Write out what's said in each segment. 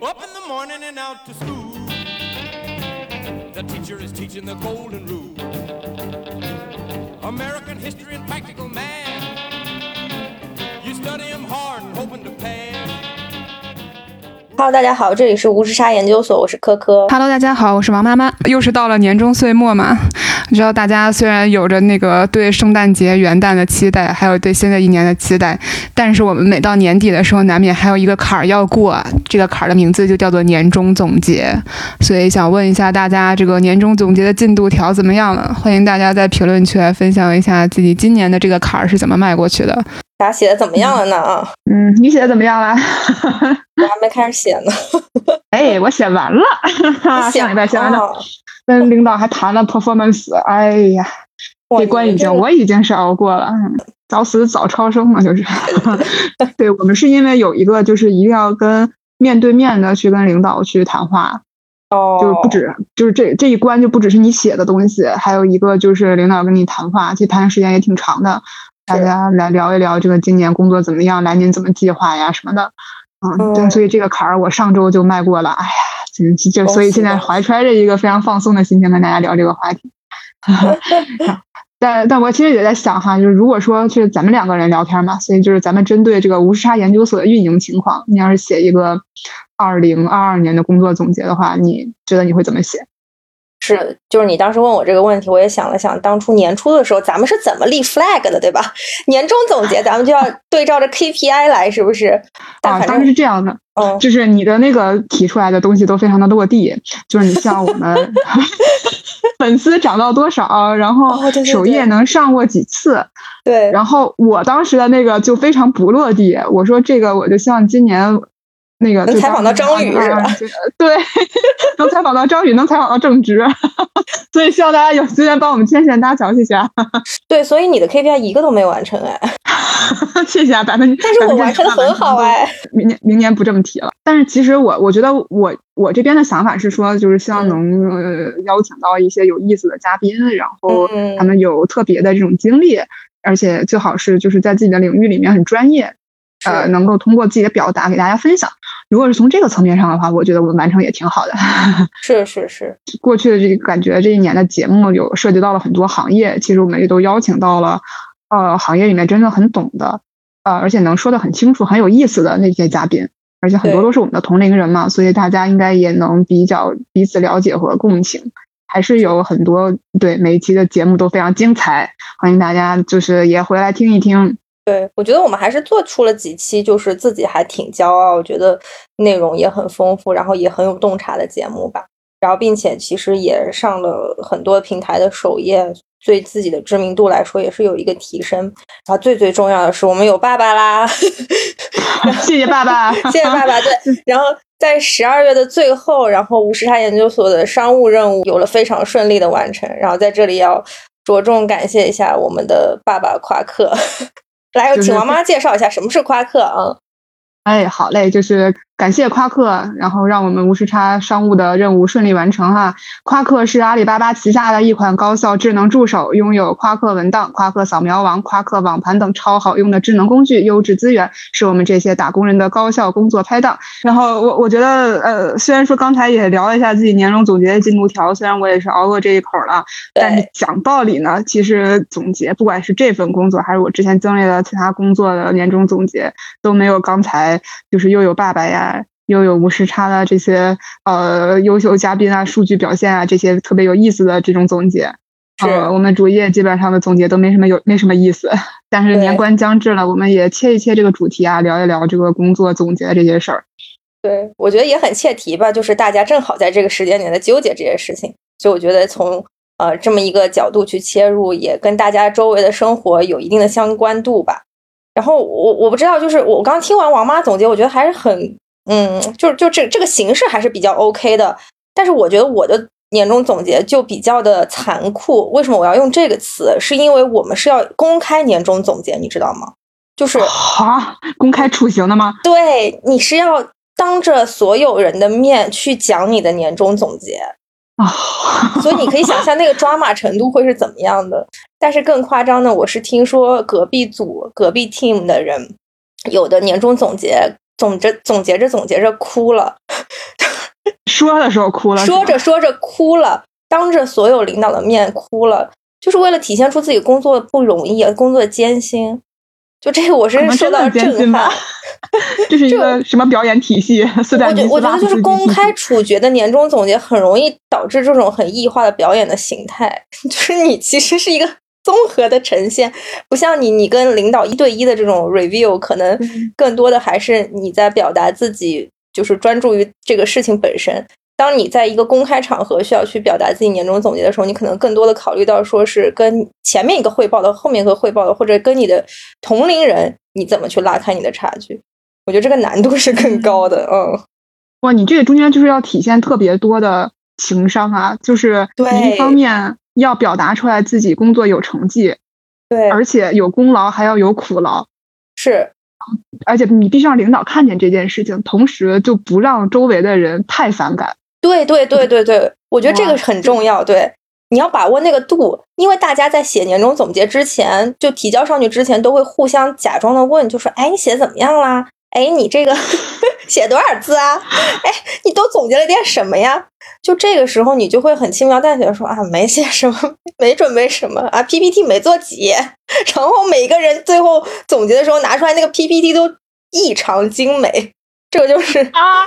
Up in the morning and out to school. The teacher is teaching the golden rule. American history and practical math. You study 'em hard and hoping to pass. Hello，大家好，这里是无时差研究所，我是科科。Hello，大家好，我是王妈妈。又是到了年终岁末嘛，你知道大家虽然有着那个对圣诞节、元旦的期待，还有对新的一年的期待，但是我们每到年底的时候，难免还有一个坎儿要过。这个坎儿的名字就叫做年终总结。所以想问一下大家，这个年终总结的进度条怎么样了？欢迎大家在评论区来分享一下自己今年的这个坎儿是怎么迈过去的。大家写的怎么样了呢？啊，嗯，你写的怎么样了？我还没开始写呢。哎，我写完了，写上礼拜写完了。了。跟领导还谈了 performance，哎呀，这关已经我已经是熬过了，嗯早死早超生嘛，就是。对我们是因为有一个就是一定要跟面对面的去跟领导去谈话，哦，就是不止就是这这一关就不只是你写的东西，还有一个就是领导跟你谈话，其实谈的时间也挺长的，大家来聊一聊这个今年工作怎么样，来年怎么计划呀什么的。嗯，对，嗯所以这个坎儿我上周就迈过了，哎呀，真就就所以现在怀揣着一个非常放松的心情跟大家聊这个话题。但但我其实也在想哈，就是如果说是咱们两个人聊天嘛，所以就是咱们针对这个无时差研究所的运营情况，你要是写一个二零二二年的工作总结的话，你觉得你会怎么写？是，就是你当时问我这个问题，我也想了想，当初年初的时候，咱们是怎么立 flag 的，对吧？年终总结，咱们就要对照着 KPI 来，是不是？但啊，当时，是这样的，嗯，就是你的那个提出来的东西都非常的落地，就是你像我们 粉丝涨到多少，然后首页能上过几次，对，然后我当时的那个就非常不落地，我说这个我就希望今年那个能采访到张宇是吧？对，能采访到张宇，能采访到正直，所以希望大家有资源帮我们牵线搭桥，谢谢啊，对，所以你的 KPI 一个都没完成哎，谢谢啊，百分之但是我完成的很好哎，明年明年不这么提了。但是其实我我觉得我我这边的想法是说，就是希望能、呃邀请到一些有意思的嘉宾，然后嗯。他们有特别的这种经历，而且最好是就是在自己的领域里面很专业，呃，能够通过自己的表达给大家分享。如果是从这个层面上的话，我觉得我们完成也挺好的。是是是，过去的这个感觉，这一年的节目有涉及到了很多行业，其实我们也都邀请到了，呃，行业里面真的很懂的，呃，而且能说的很清楚、很有意思的那些嘉宾，而且很多都是我们的同龄人嘛，所以大家应该也能比较彼此了解和共情。还是有很多对每一期的节目都非常精彩，欢迎大家就是也回来听一听。对，我觉得我们还是做出了几期，就是自己还挺骄傲，我觉得内容也很丰富，然后也很有洞察的节目吧。然后，并且其实也上了很多平台的首页，对自己的知名度来说也是有一个提升。然后最最重要的是，我们有爸爸啦，谢谢爸爸，谢谢爸爸。对，然后在十二月的最后，然后吴时差研究所的商务任务有了非常顺利的完成。然后在这里要着重感谢一下我们的爸爸夸克。来，就是请王妈介绍一下什么是夸克啊？哎，好嘞，就是感谢夸克，然后让我们无时差商务的任务顺利完成哈。夸克是阿里巴巴旗下的一款高效智能助手，拥有夸克文档、夸克扫描王、夸克网盘等超好用的智能工具，优质资源是我们这些打工人的高效工作拍档。然后我 我觉得，呃，虽然说刚才也聊了一下自己年终总结的进度条，虽然我也是熬过这一口了，但是讲道理呢，其实总结，不管是这份工作，还是我之前经历的其他工作的年终总结，都没有刚才就是又有爸爸呀，又有无时差的这些呃优秀嘉宾啊、数据表现啊这些特别有意思的这种总结。是呃，我们主页基本上的总结都没什么有没什么意思，但是年关将至了，我们也切一切这个主题啊，聊一聊这个工作总结的这些事儿。对，我觉得也很切题吧，就是大家正好在这个时间点在纠结这些事情，所以我觉得从呃这么一个角度去切入，也跟大家周围的生活有一定的相关度吧。然后我我不知道，就是我刚听完王妈总结，我觉得还是很嗯，就是就这这个形式还是比较 OK 的，但是我觉得我的年终总结就比较的残酷。为什么我要用这个词？是因为我们是要公开年终总结，你知道吗？就是啊，公开处刑的吗？对，你是要当着所有人的面去讲你的年终总结，啊，所以你可以想象那个抓马程度会是怎么样的。但是更夸张的，我是听说隔壁组、隔壁 team 的人，有的年终总结总着总结着总结着哭了，说的时候哭了，说着说着哭了，当着所有领导的面哭了，就是为了体现出自己工作不容易，工作艰辛。就这个，我是受到震撼。这是一个什么表演体系？我觉我觉得就是公开处决的年终总结，很容易导致这种很异化的表演的形态。就是你其实是一个综合的呈现，不像你，你跟领导一对一的这种 review，可能更多的还是你在表达自己，就是专注于这个事情本身。当你在一个公开场合需要去表达自己年终总结的时候，你可能更多的考虑到说是跟前面一个汇报的、后面一个汇报的，或者跟你的同龄人，你怎么去拉开你的差距？我觉得这个难度是更高的。嗯，哇，你这个中间就是要体现特别多的情商啊，就是一方面要表达出来自己工作有成绩，对，而且有功劳还要有苦劳，是，而且你必须让领导看见这件事情，同时就不让周围的人太反感。对对对对对，我觉得这个很重要。对，你要把握那个度，因为大家在写年终总结之前，就提交上去之前，都会互相假装的问，就说：“哎，你写怎么样啦？哎，你这个 写多少字啊？哎，你都总结了点什么呀？”就这个时候，你就会很轻描淡写的说：“啊，没写什么，没准备什么啊，PPT 没做几页。”然后每个人最后总结的时候拿出来那个 PPT 都异常精美，这个就是啊，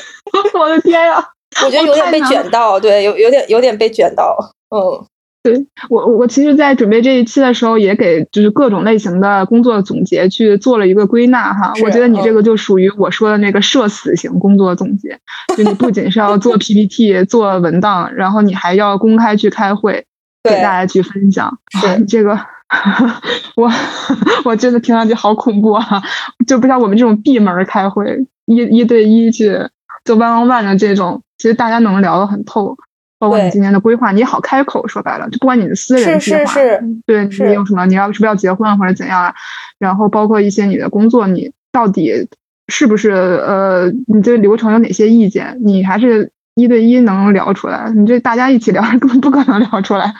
我的天呀！我觉得有点被卷到，对，有有点有点被卷到，嗯，对我我其实，在准备这一期的时候，也给就是各种类型的工作总结去做了一个归纳哈。我觉得你这个就属于我说的那个社死型工作总结，就你不仅是要做 PPT 做文档，然后你还要公开去开会，给大家去分享。对 这个，我 我真的听上去好恐怖啊！就不像我们这种闭门开会，一一对一去做 one on one 的这种。其实大家能聊得很透，包括你今年的规划，你也好开口。说白了，就不管你的私人计划，对你有什么，你要是不是要结婚或者怎样啊，然后包括一些你的工作，你到底是不是呃，你对流程有哪些意见，你还是一对一能聊出来。你这大家一起聊根本 不可能聊出来。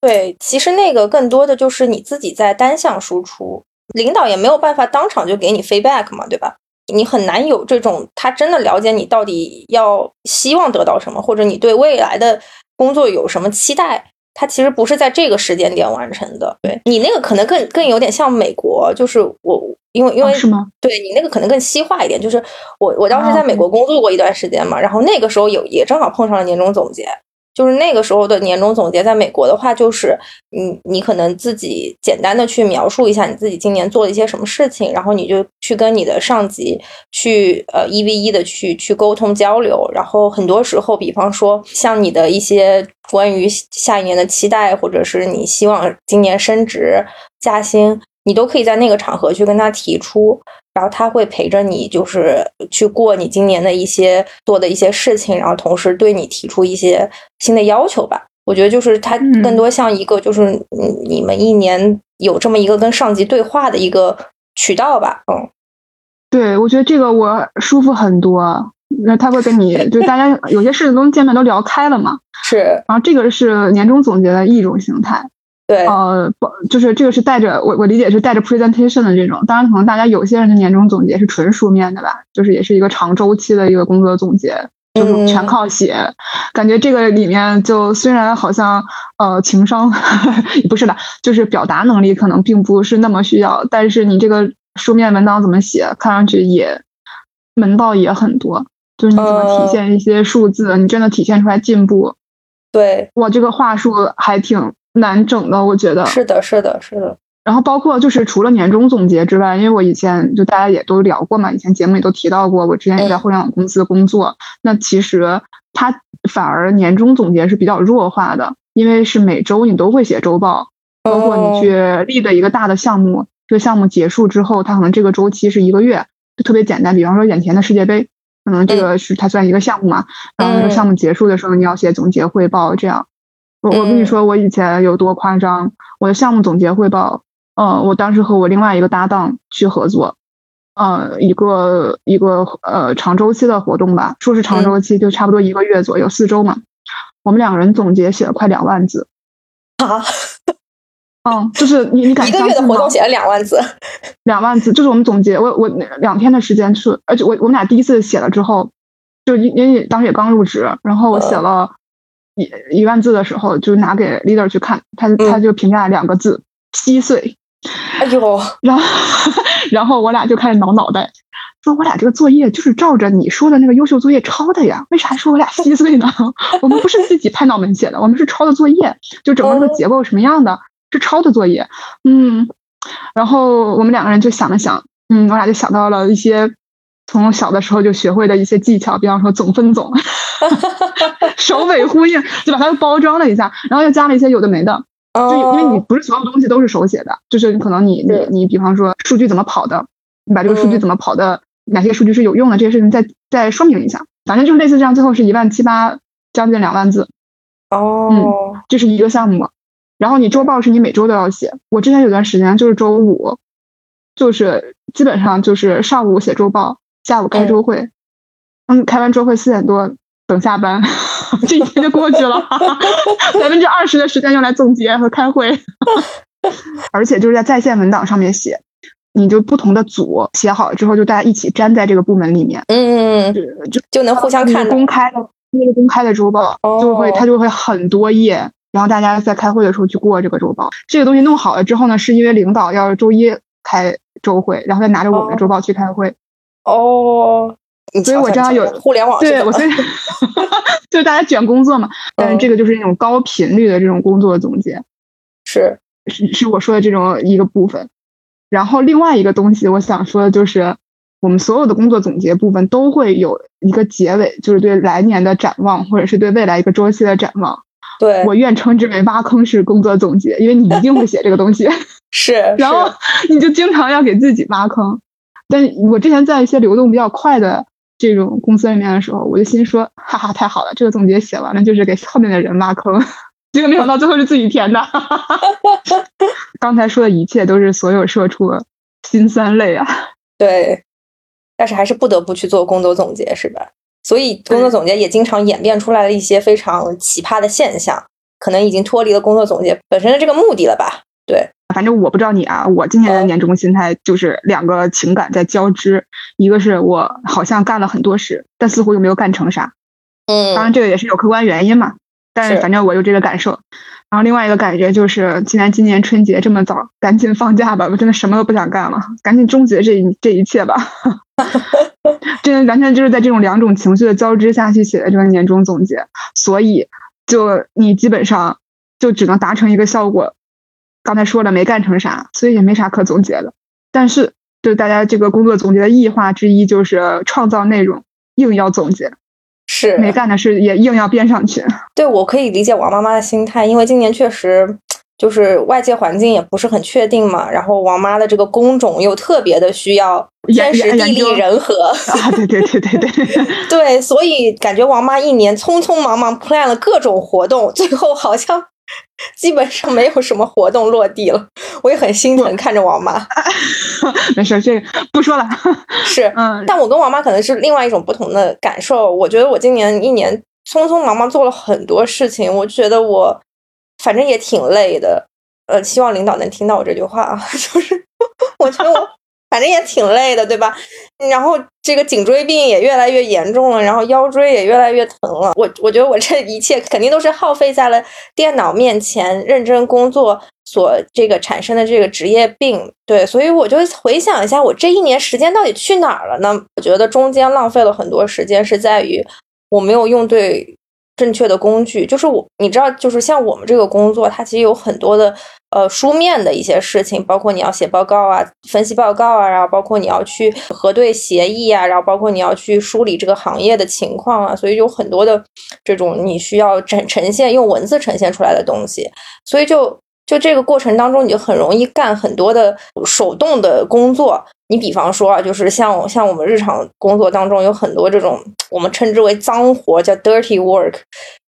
对，其实那个更多的就是你自己在单向输出，领导也没有办法当场就给你 feedback 嘛，对吧？你很难有这种，他真的了解你到底要希望得到什么，或者你对未来的工作有什么期待。他其实不是在这个时间点完成的。对你那个可能更更有点像美国，就是我因为因为是吗？对你那个可能更西化一点，就是我我当时在美国工作过一段时间嘛，然后那个时候有也正好碰上了年终总结。就是那个时候的年终总结，在美国的话，就是你你可能自己简单的去描述一下你自己今年做了一些什么事情，然后你就去跟你的上级去呃一 v 一的去去沟通交流，然后很多时候，比方说像你的一些关于下一年的期待，或者是你希望今年升职加薪，你都可以在那个场合去跟他提出。然后他会陪着你，就是去过你今年的一些做的一些事情，然后同时对你提出一些新的要求吧。我觉得就是他更多像一个，就是你们一年有这么一个跟上级对话的一个渠道吧。嗯，对，我觉得这个我舒服很多。那他会跟你，就大家有些事情都见面都聊开了嘛。是。然后这个是年终总结的一种形态。对，呃，不，就是这个是带着我，我理解是带着 presentation 的这种。当然，可能大家有些人的年终总结是纯书面的吧，就是也是一个长周期的一个工作总结，就是全靠写。感觉这个里面就虽然好像呃情商 不是的，就是表达能力可能并不是那么需要，但是你这个书面文档怎么写，看上去也门道也很多。就是你怎么体现一些数字，你真的体现出来进步。对，我这个话术还挺。难整的，我觉得是的，是的，是的。然后包括就是除了年终总结之外，因为我以前就大家也都聊过嘛，以前节目也都提到过，我之前也在互联网公司工作。那其实它反而年终总结是比较弱化的，因为是每周你都会写周报，包括你去立的一个大的项目，这个项目结束之后，它可能这个周期是一个月，就特别简单。比方说眼前的世界杯，可能这个是它算一个项目嘛，然后这个项目结束的时候，你要写总结汇报，这样。我我跟你说，我以前有多夸张。我的项目总结汇报，嗯，我当时和我另外一个搭档去合作，呃，一个一个呃长周期的活动吧，说是长周期，就差不多一个月左右，四周嘛。我们两个人总结写了快两万字啊嗯，就是你你 敢一个月的活动写了两万字，两万字，就是我们总结，我我两天的时间去，而且我我们俩第一次写了之后，就因因为当时也刚入职，然后我写嗯了一一万字的时候，就拿给 leader 去看，他他就评价两个字稀碎，哎呦，然后然后我俩就开始挠脑袋，说我俩这个作业就是照着你说的那个优秀作业抄的呀，为啥说我俩稀碎呢？我们不是自己拍脑门写的，我们是抄的作业，就整个这个结构什么样的，是抄的作业。嗯，然后我们两个人就想了想，嗯，我俩就想到了一些从小的时候就学会的一些技巧，比方说总分总，首尾呼应，就把它包装了一下，然后又加了一些有的没的。就因为你哦不是所有东西都是手写的，就是可能你你你比方说数据怎么跑的，你把这个数据嗯怎么跑的，哪些数据是有用的，这些事情再再说明一下。反正就是类似这样，最后是一万七八，将近两万字，哦，这是一个项目。然后你周报是你每周都要写。我之前有段时间就是周五，就是基本上就是上午写周报，下午开周会，嗯，开完周会四点多等下班，这一天就过去了，百分之二十的时间用来总结和开会，而且就是在在线文档上面写，你就不同的组写好了之后，就大家一起粘在这个部门里面，嗯，就就就能互相看公开的那个公开的周报，就会哦它就会很多页，然后大家在开会的时候去过这个周报。这个东西弄好了之后呢，是因为领导要周一开周会，然后再拿着我们的周报去开会。哦，你所以我知道有互联网对我所以 就大家卷工作嘛，但是嗯这个就是那种高频率的这种工作总结，是是是我说的这种一个部分。然后另外一个东西，我想说的就是，我们所有的工作总结部分都会有一个结尾，就是对来年的展望，或者是对未来一个周期的展望。对，我愿称之为挖坑式工作总结，因为你一定会写这个东西，是，然后你就经常要给自己挖坑。但我之前在一些流动比较快的这种公司里面的时候，我就心说，哈哈，太好了，这个总结写完了就是给后面的人挖坑，结果没想到最后是自己填的。刚才说的一切都是所有社畜心酸泪啊！对，但是还是不得不去做工作总结，是吧？所以工作总结也经常演变出来了一些非常奇葩的现象，可能已经脱离了工作总结本身的这个目的了吧？对，反正我不知道你啊，我今年的嗯年终心态就是两个情感在交织，一个是我好像干了很多事，但似乎又没有干成啥。嗯当然，嗯，这个也是有客观原因嘛，但是是反正我有这个感受。然后另外一个感觉就是，既然今年春节这么早，赶紧放假吧，我真的什么都不想干了，赶紧终结这一这一切吧。真的完全就是在这种两种情绪的交织下去写的这个年终总结，所以就你基本上就只能达成一个效果。刚才说了没干成啥，所以也没啥可总结的。但是，就大家这个工作总结的异化之一就是创造内容，硬要总结。是没干的事也硬要编上去。对，我可以理解王妈妈的心态，因为今年确实就是外界环境也不是很确定嘛，然后王妈的这个工种又特别的需要天时地利人和，啊，对对对对对，对，所以感觉王妈一年匆匆忙忙 plan 了各种活动，最后好像 基本上没有什么活动落地了，我也很心疼看着王妈。没事，这个不说了。是，嗯，但我跟王妈可能是另外一种不同的感受。我觉得我今年一年匆匆忙忙做了很多事情，我觉得我反正也挺累的。呃，希望领导能听到我这句话啊，就是我觉得我反正也挺累的，对吧？然后这个颈椎病也越来越严重了，然后腰椎也越来越疼了。我我觉得我这一切肯定都是耗费在了电脑面前认真工作所这个产生的这个职业病。对，所以我就回想一下，我这一年时间到底去哪儿了呢？我觉得中间浪费了很多时间，是在于我没有用对正确的工具。就是我，你知道，就是像我们这个工作，它其实有很多的呃书面的一些事情，包括你要写报告啊、分析报告啊，然后包括你要去核对协议啊，然后包括你要去梳理这个行业的情况啊，所以有很多的这种你需要呈呈现用文字呈现出来的东西，所以就。就这个过程当中，你就很容易干很多的手动的工作。你比方说啊，就是像像我们日常工作当中有很多这种我们称之为脏活，叫 dirty work。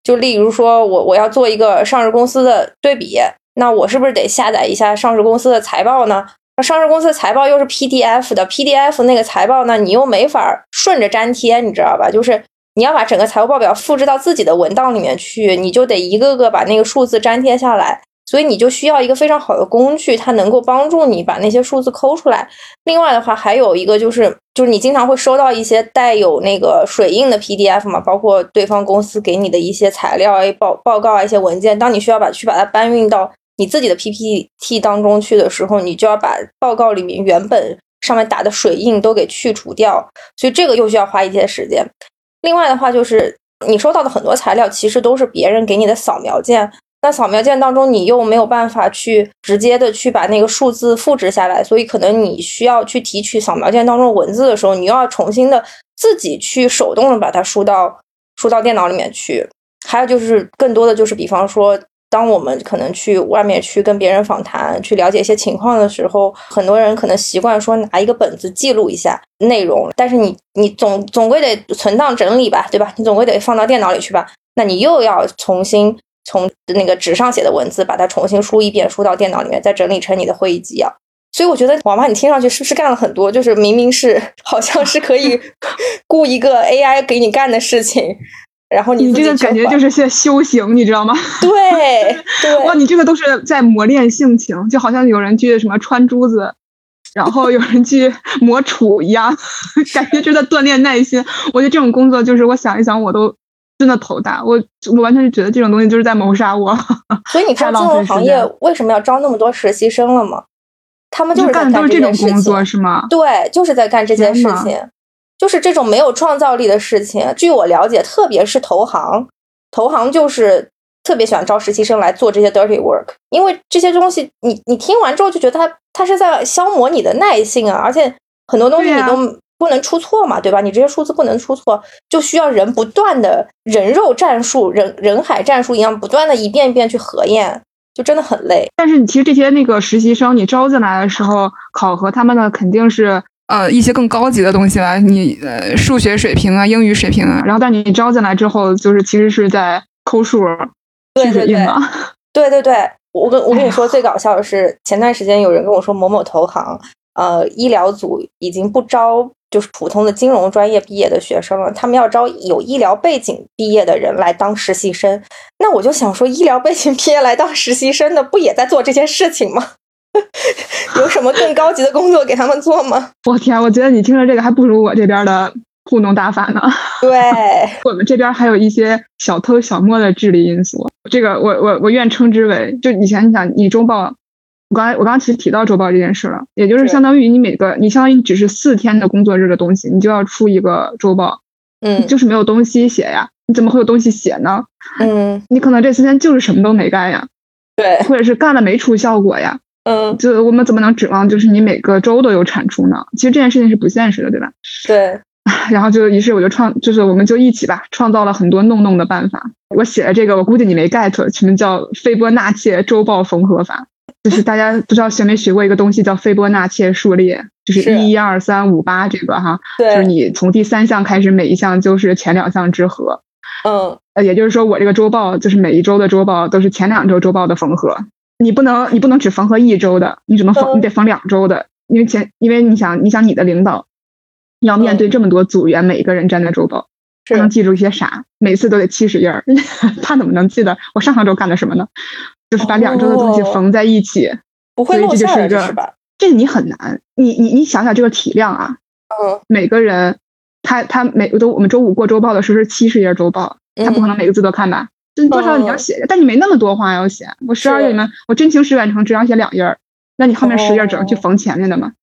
就例如说我我要做一个上市公司的对比，那我是不是得下载一下上市公司的财报呢？那上市公司的财报又是 PDF 的，PDF 那个财报呢，你又没法顺着粘贴，你知道吧？就是你要把整个财务报表复制到自己的文档里面去，你就得一个个把那个数字粘贴下来。所以你就需要一个非常好的工具，它能够帮助你把那些数字抠出来。另外的话，还有一个就是，就是你经常会收到一些带有那个水印的 PDF 嘛，包括对方公司给你的一些材料啊、报报告啊、一些文件。当你需要把去把它搬运到你自己的 PPT 当中去的时候，你就要把报告里面原本上面打的水印都给去除掉，所以这个又需要花一些时间。另外的话，就是你收到的很多材料其实都是别人给你的扫描件。那扫描件当中，你又没有办法去直接的去把那个数字复制下来，所以可能你需要去提取扫描件当中文字的时候，你又要重新的自己去手动的把它输到输到电脑里面去。还有就是更多的就是，比方说，当我们可能去外面去跟别人访谈，去了解一些情况的时候，很多人可能习惯说拿一个本子记录一下内容，但是你你总总归得存档整理吧，对吧？你总归得放到电脑里去吧，那你又要重新。从那个纸上写的文字，把它重新输一遍，输到电脑里面，再整理成你的会议纪要。所以我觉得，王妈，你听上去是不是干了很多？就是明明是好像是可以 雇一个 AI 给你干的事情，然后你这个感觉就是在修行，你知道吗？对，哇，你这个都是在磨练性情，就好像有人去什么穿珠子，然后有人去磨杵一样，感觉就在锻炼耐心。我觉得这种工作，就是我想一想，我都。真的头大，我我完全是觉得这种东西就是在谋杀我。所以你看，金融行业为什么要招那么多实习生了吗？他们就是干这种工作是吗？对，就是在干这件事情，就是这种没有创造力的事情。据我了解，特别是投行，投行就是特别喜欢招实习生来做这些 dirty work，因为这些东西，你你听完之后就觉得他他是在消磨你的耐性啊，而且很多东西你都。不能出错嘛，对吧？你这些数字不能出错，就需要人不断的人肉战术、人人海战术一样，不断的一遍一遍去核验，就真的很累。但是你其实这些那个实习生，你招进来的时候考核他们的肯定是呃一些更高级的东西啦，你呃数学水平啊、英语水平啊。然后但你招进来之后，就是其实是在抠数、对对对，对对对，我跟我跟你说最搞笑的是，前段时间有人跟我说某某投行呃医疗组已经不招。就是普通的金融专业毕业的学生了，他们要招有医疗背景毕业的人来当实习生。那我就想说，医疗背景毕业来当实习生的，不也在做这件事情吗？有什么更高级的工作给他们做吗？我天，我觉得你听着这个还不如我这边的糊弄大法呢。对，我们这边还有一些小偷小摸的智力因素。这个我我我愿称之为，就以前你想你中报。我刚才我刚刚其实提到周报这件事了，也就是相当于你每个你相当于只是四天的工作日的东西，你就要出一个周报，嗯，就是没有东西写呀，你怎么会有东西写呢？嗯，你可能这四天就是什么都没干呀，对，或者是干了没出效果呀，嗯，就我们怎么能指望就是你每个周都有产出呢？其实这件事情是不现实的，对吧？对，然后就于是我就创，就是我们就一起吧，创造了很多弄弄的办法。我写了这个，我估计你没 get，什么叫斐波那契周报缝合法？就是大家不知道学没学过一个东西叫斐波那契数列，就是一、二、三、五、八这个哈，就是你从第三项开始，每一项就是前两项之和。嗯，呃，也就是说我这个周报就是每一周的周报都是前两周周报的缝合，你不能你不能只缝合一周的，你只能缝你得缝两周的，因为前因为你想你想你的领导要面对这么多组员，每一个人站在周报，他能记住一些啥？每次都得七十页儿，他怎么能记得我上上周干了什么呢？就是把两周的东西缝在一起，不会漏下来是吧？这你很难，你你你想想这个体量啊，嗯，每个人他他每都我们周五过周报的时候是七十页周报，他不可能每个字都看吧？就多少你要写，但你没那么多话要写。我十二页里面，我真情实感成只想写两页，那你后面十页只能去缝前面的嘛？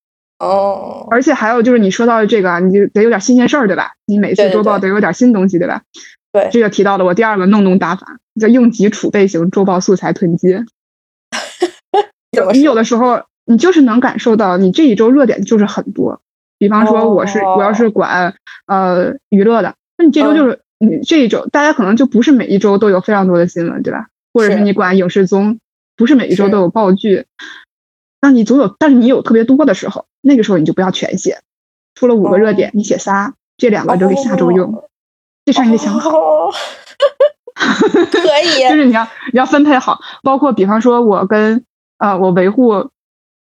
哦，而且还有就是你说到的这个，你就得有点新鲜事儿，对吧？你每次周报得有点新东西，对吧？对，这个提到了我第二个弄弄打法，叫应急储备型周报素材囤积。你有的时候，你就是能感受到，你这一周热点就是很多。比方说，我是我要是管呃娱乐的，那你这周就是你这一周，大家可能就不是每一周都有非常多的新闻，对吧？或者是你管影视综，不是每一周都有爆剧。那你总有，但是你有特别多的时候，那个时候你就不要全写，出了五个热点，你写仨，这两个留给下周用。这事儿你得想好，可以，就是你要你要分配好，包括比方说，我跟呃我维护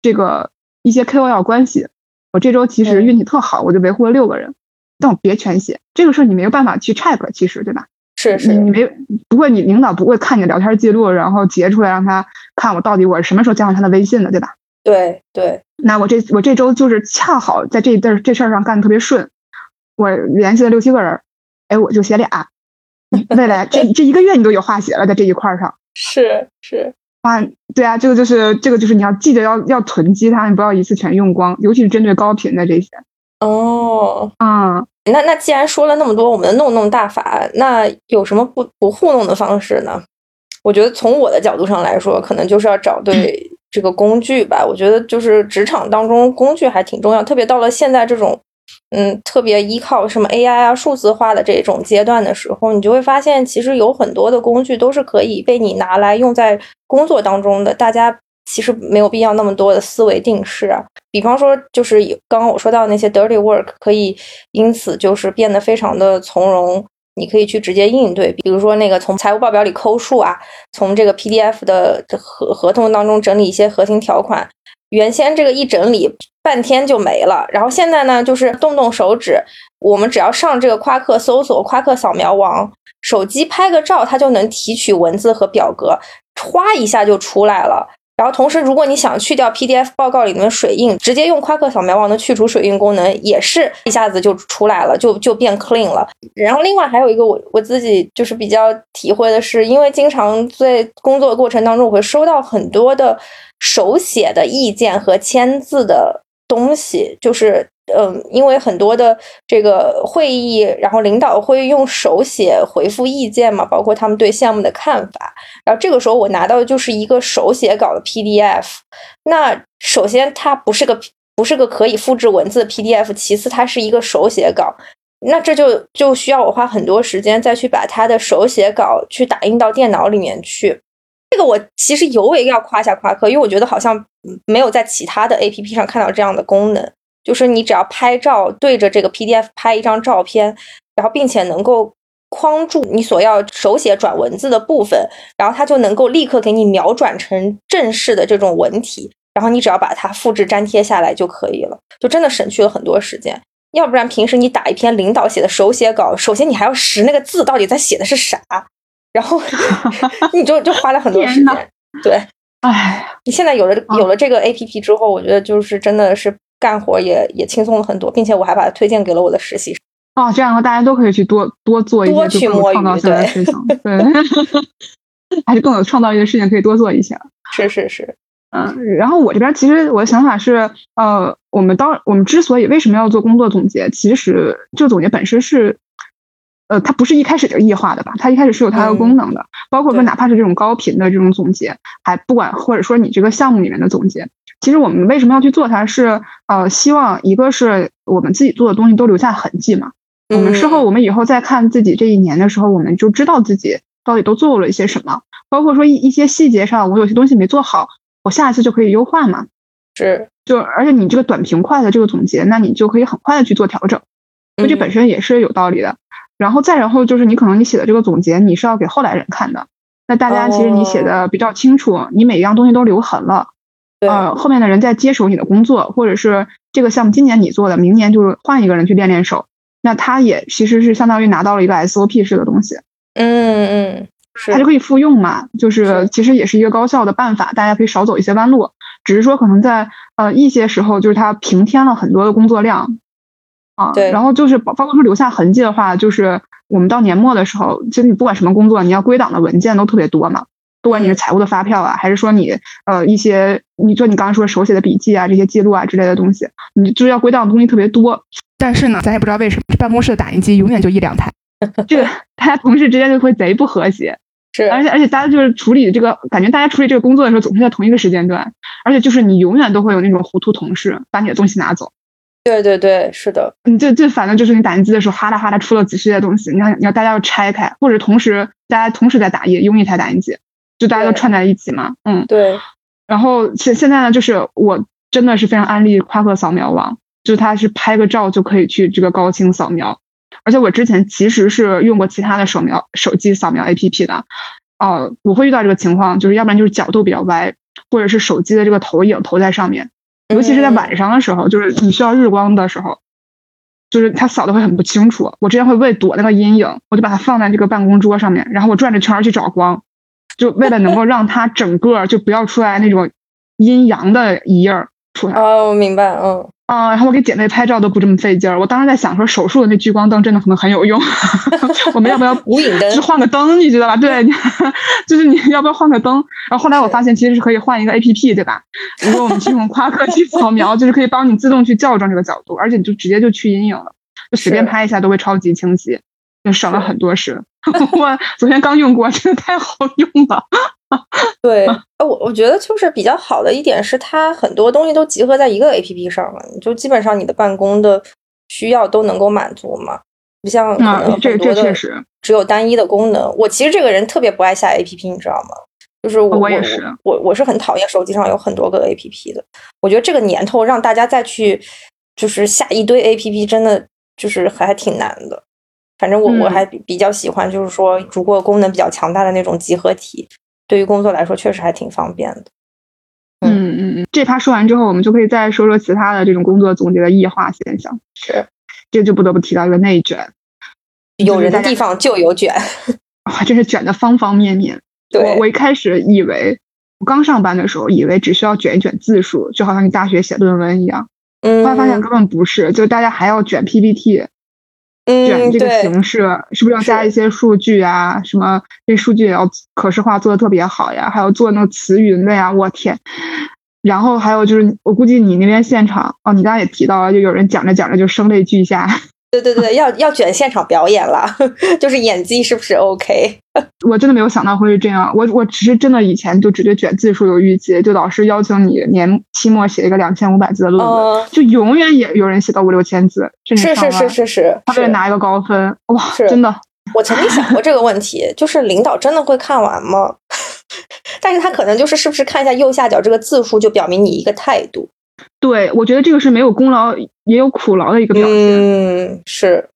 这个一些 KOL 关系，我这周其实运气特好，我就维护了六个人，但我别全写，这个事儿你没有办法去 check，其实对吧？是是，你没不会，你领导不会看你的聊天记录，然后截出来让他看我到底我什么时候加上他的微信的，对吧？对对。那我这我这周就是恰好在这这这事儿上干的特别顺，我联系了六七个人，哎，我就写俩。未来 这这一个月你都有话写了，在这一块儿上。是是啊，对啊，这个就是这个就是你要记得要要囤积它，你不要一次全用光，尤其是针对高频的这些。哦，啊，那那既然说了那么多，我们的弄弄大法，那有什么不不糊弄的方式呢？我觉得从我的角度上来说，可能就是要找对这个工具吧。我觉得就是职场当中工具还挺重要，特别到了现在这种。嗯，特别依靠什么 AI 啊、数字化的这种阶段的时候，你就会发现，其实有很多的工具都是可以被你拿来用在工作当中的。大家其实没有必要那么多的思维定式啊。比方说，就是刚刚我说到那些 dirty work，可以因此就是变得非常的从容，你可以去直接应对。比如说那个从财务报表里抠数啊，从这个 PDF 的合合同当中整理一些核心条款。原先这个一整理半天就没了，然后现在呢，就是动动手指，我们只要上这个夸克搜索夸克扫描王，手机拍个照，它就能提取文字和表格，歘一下就出来了。然后同时，如果你想去掉 PDF 报告里面的水印，直接用夸克扫描王的去除水印功能，也是一下子就出来了，就就变 clean 了。然后另外还有一个我我自己就是比较体会的是，因为经常在工作过程当中，我会收到很多的。手写的意见和签字的东西，就是嗯，因为很多的这个会议，然后领导会用手写回复意见嘛，包括他们对项目的看法。然后这个时候我拿到的就是一个手写稿的 PDF。那首先它不是个不是个可以复制文字的 PDF，其次它是一个手写稿，那这就就需要我花很多时间再去把他的手写稿去打印到电脑里面去。这个我其实尤为要夸下夸克，因为我觉得好像没有在其他的 A P P 上看到这样的功能，就是你只要拍照对着这个 P D F 拍一张照片，然后并且能够框住你所要手写转文字的部分，然后它就能够立刻给你秒转成正式的这种文体，然后你只要把它复制粘贴下来就可以了，就真的省去了很多时间。要不然平时你打一篇领导写的手写稿，首先你还要识那个字到底在写的是啥。然后 你就就花了很多时间，对，哎，你现在有了有了这个 A P P 之后，我觉得就是真的是干活也也轻松了很多，并且我还把它推荐给了我的实习生。哦，这样的话大家都可以去多多做一些去创造性的事情，对，还是更有创造力的事情可以多做一些。是是是，嗯，然后我这边其实我的想法是，呃，我们当我们之所以为什么要做工作总结，其实这个总结本身是。呃，它不是一开始就异化的吧？它一开始是有它的功能的，包括说哪怕是这种高频的这种总结，还不管或者说你这个项目里面的总结，其实我们为什么要去做它？是呃，希望一个是我们自己做的东西都留下痕迹嘛。我们事后我们以后再看自己这一年的时候，我们就知道自己到底都做了一些什么，包括说一一些细节上，我有些东西没做好，我下一次就可以优化嘛。是，就而且你这个短平快的这个总结，那你就可以很快的去做调整，所以这本身也是有道理的。然后再然后就是你可能你写的这个总结你是要给后来人看的，那大家其实你写的比较清楚，你每一样东西都留痕了，呃，后面的人在接手你的工作，或者是这个项目今年你做的，明年就是换一个人去练练手，那他也其实是相当于拿到了一个 SOP 式的东西，嗯嗯，他就可以复用嘛，就是其实也是一个高效的办法，大家可以少走一些弯路，只是说可能在呃一些时候就是他平添了很多的工作量。啊，对，然后就是包包括说留下痕迹的话，就是我们到年末的时候，其实你不管什么工作，你要归档的文件都特别多嘛。不管你是财务的发票啊，还是说你呃一些，你做你刚刚说手写的笔记啊，这些记录啊之类的东西，你就是要归档的东西特别多。但是呢，咱也不知道为什么办公室的打印机永远就一两台，这个大家同事之间就会贼不和谐。是，而且而且大家就是处理这个，感觉大家处理这个工作的时候总是在同一个时间段，而且就是你永远都会有那种糊涂同事把你的东西拿走。对对对，是的，你最最烦的就是你打印机的时候，哈啦哈啦出了几十页东西，你要你要大家要拆开，或者同时大家同时在打印，用一台打印机，就大家都串在一起嘛，嗯，对。然后现现在呢，就是我真的是非常安利夸克扫描网，就是它是拍个照就可以去这个高清扫描，而且我之前其实是用过其他的扫描手机扫描 APP 的，哦，我会遇到这个情况，就是要不然就是角度比较歪，或者是手机的这个投影投在上面。尤其是在晚上的时候，就是你需要日光的时候，就是它扫的会很不清楚。我之前会为躲那个阴影，我就把它放在这个办公桌上面，然后我转着圈儿去找光，就为了能够让它整个就不要出来那种阴阳的一印儿出来。哦，我明白，嗯，啊，然后我给姐妹拍照都不这么费劲儿。我当时在想说，手术的那聚光灯真的可能很有用，我们要不要无影灯就是换个灯，你知道吧？对，就是你要不要换个灯？然后后来我发现其实是可以换一个 A P P，对吧？如果我们去用夸 克去扫描，就是可以帮你自动去校正这个角度，而且你就直接就去阴影了，就随便拍一下都会超级清晰，就省了很多事。我昨天刚用过，真的太好用了。对，呃我我觉得就是比较好的一点是，它很多东西都集合在一个 APP 上了，就基本上你的办公的需要都能够满足嘛，不像可啊能，这很多的这确实，只有单一的功能。我其实这个人特别不爱下 APP，你知道吗？就是我我也是我我是很讨厌手机上有很多个 APP 的。我觉得这个年头让大家再去就是下一堆 APP，真的就是还还挺难的。反正我我嗯还比比较喜欢，就是说如果功能比较强大的那种集合体，对于工作来说确实还挺方便的。嗯嗯嗯。这趴说完之后，我们就可以再说说其他的这种工作总结的异化现象。是，这就不得不提到一个内卷，有人的地方就有卷。哇，真是卷的方方面面。我对，我一开始以为，我刚上班的时候以为只需要卷一卷字数，就好像你大学写论文一样。嗯，后来发现根本不是，就大家还要卷 PPT，卷嗯，这个，形式，是不是要加一些数据啊？什么这数据也要可视化做的特别好呀，还要做那个词云的呀，我天！然后还有就是，我估计你那边现场哦，你刚才也提到了，就有人讲着讲着就声泪俱下。对对对，要要卷现场表演了，就是演技是不是 OK？我真的没有想到会是这样，我我只是真的以前就只对卷字数有预期，就老师要求你年期末写一个两千五百字的论文，嗯，就永远也有人写到五六千字，甚至是是是是是，他为了拿一个高分，哇，真的，我曾经想过这个问题，就是领导真的会看完吗？但是他可能就是是不是看一下右下角这个字数，就表明你一个态度。对我觉得这个是没有功劳也有苦劳的一个表现。嗯，是，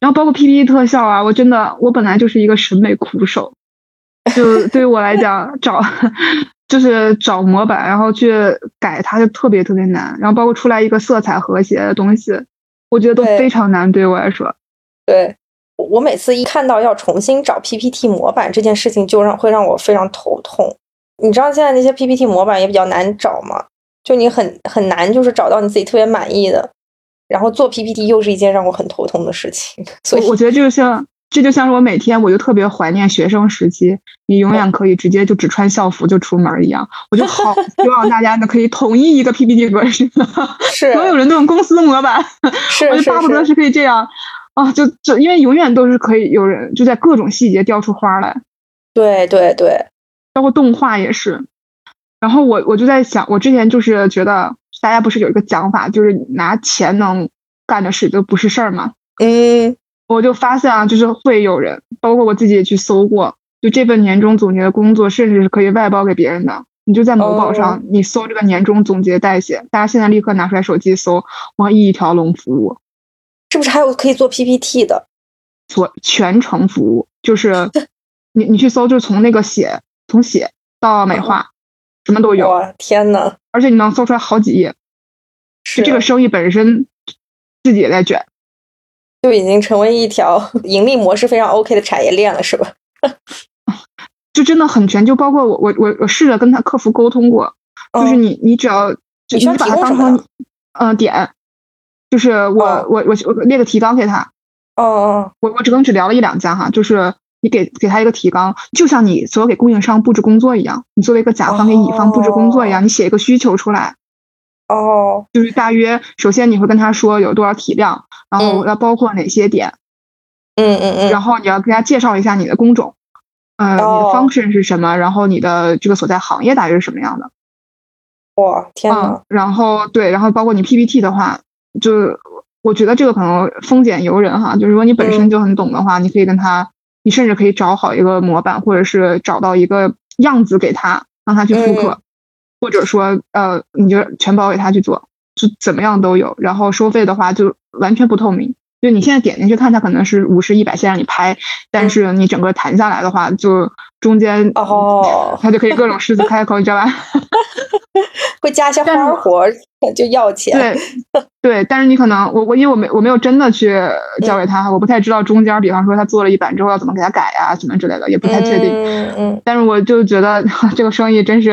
然后包括 PPT 特效啊，我真的我本来就是一个审美苦手，就对于我来讲，找 就是找模板，然后去改它就特别特别难。然后包括出来一个色彩和谐的东西，我觉得都非常难对于我来说。对。我我每次一看到要重新找 PPT 模板这件事情，就让会让我非常头痛。你知道现在那些 PPT 模板也比较难找吗？就你很很难，就是找到你自己特别满意的。然后做 PPT 又是一件让我很头痛的事情，所以我我觉得这就像这就像是我每天我就特别怀念学生时期，你永远可以直接就只穿校服就出门一样。我就好 希望大家呢可以统一一个 PPT 格式，是所有人都用公司模板。是我就巴不得是是可以这样啊，就就因为永远都是可以有人就在各种细节雕出花来，对对对，包括动画也是。然后我我就在想，我之前就是觉得大家不是有一个讲法，就是拿钱能干的事都不是事儿嘛。嗯我就发现啊，就是会有人，包括我自己也去搜过，就这份年终总结的工作，甚至是可以外包给别人的。你就在某宝上，你搜这个年终总结代写，大家现在立刻拿出来手机搜，哇，一条龙服务。是不是还有可以做 PPT 的？做全程服务，就是 你你去搜，就是从那个写，从写到美化，什么都有，哇，天呐，而且你能搜出来好几页。是。就这个生意本身自己也在卷，就已经成为一条 盈利模式非常 OK 的产业链了，是吧？就真的很全。就包括我我我我试着跟他客服沟通过，就是嗯你你只要就你把它当成嗯、呃点，就是我、哦。我我我列个提纲给他，哦哦，我我只跟只聊了一两家哈，就是你给给他一个提纲，就像你所有给供应商布置工作一样，你作为一个甲方给乙方布置工作一样，你写一个需求出来，哦，就是大约首先你会跟他说有多少体量，然后嗯要包括哪些点，嗯嗯嗯，然后你要跟他介绍一下你的工种，呃，你的哦。function 是什么，然后你的这个所在行业大约是什么样的，哇，天。嗯呐，，然后对，然后包括你 PPT 的话，就我觉得这个可能风险由人哈，就是如果你本身嗯。就很懂的话，你可以跟他，你甚至可以找好一个模板，或者是找到一个样子给他，让他去复刻，嗯或者说呃，你就全包给他去做，就怎么样都有。然后收费的话就完全不透明，就你现在点进去看，它可能是五十、一百先让你拍，但是你整个谈下来的话，就中间哦，他就可以各种狮子开口，你知道吧？会加一些花活就要钱。对 对，但是你可能我我因为我没我没有真的去交给他，我不太知道中间，比方说他做了一版之后要怎么给他改呀，什么之类的，也不太确定。嗯嗯。但是我就觉得 这个生意真是，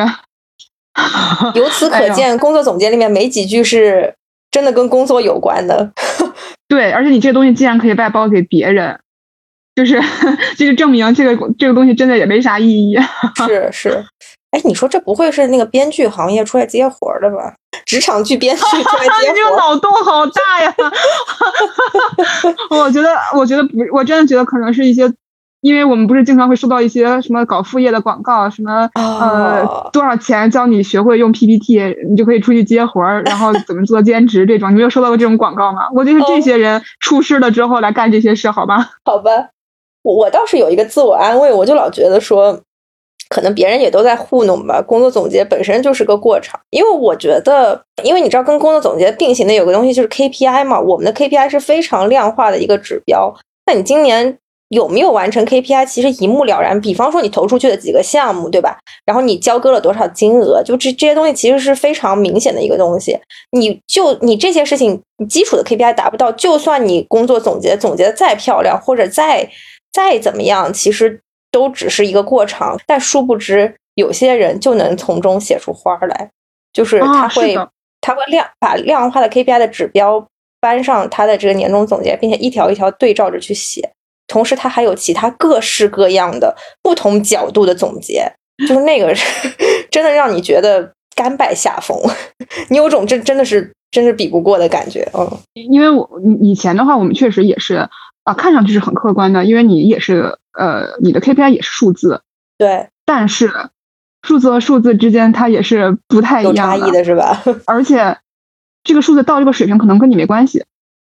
由此可见，工作总结里面没几句是真的跟工作有关的。对，而且你这个东西既然可以外包给别人，就是 就是证明这个这个东西真的也没啥意义。是是。哎，你说这不会是那个编剧行业出来接活的吧？职场剧编剧出来接 活，这个脑洞好大呀！我觉得，我觉得不，我真的觉得可能是一些，因为我们不是经常会收到一些什么搞副业的广告，什么呃多少钱教你学会用 PPT，你就可以出去接活儿，然后怎么做兼职这种，你没有收到过这种广告吗？我就是这些人出事了之后来干这些事，好吧？好吧，我我倒是有一个自我安慰，我就老觉得说。可能别人也都在糊弄吧。工作总结本身就是个过程，因为我觉得，因为你知道，跟工作总结并行的有个东西就是 KPI 嘛。我们的 KPI 是非常量化的一个指标。那你今年有没有完成 KPI，其实一目了然。比方说你投出去的几个项目，对吧？然后你交割了多少金额，就这这些东西其实是非常明显的一个东西。你就你这些事情，你基础的 KPI 达不到，就算你工作总结总结的再漂亮，或者再再怎么样，其实。都只是一个过程，但殊不知有些人就能从中写出花来，就是他会他会量把量化的 KPI 的指标搬上他的这个年终总结，并且一条一条对照着去写，同时他还有其他各式各样的不同角度的总结，就是那个是 真的让你觉得甘拜下风，你有种真真的是真是比不过的感觉，嗯，因为我以前的话，我们确实也是。啊，看上去是很客观的，因为你也是呃，你的 KPI 也是数字，对，但是数字和数字之间它也是不太一样的，是吧？而且这个数字到这个水平可能跟你没关系。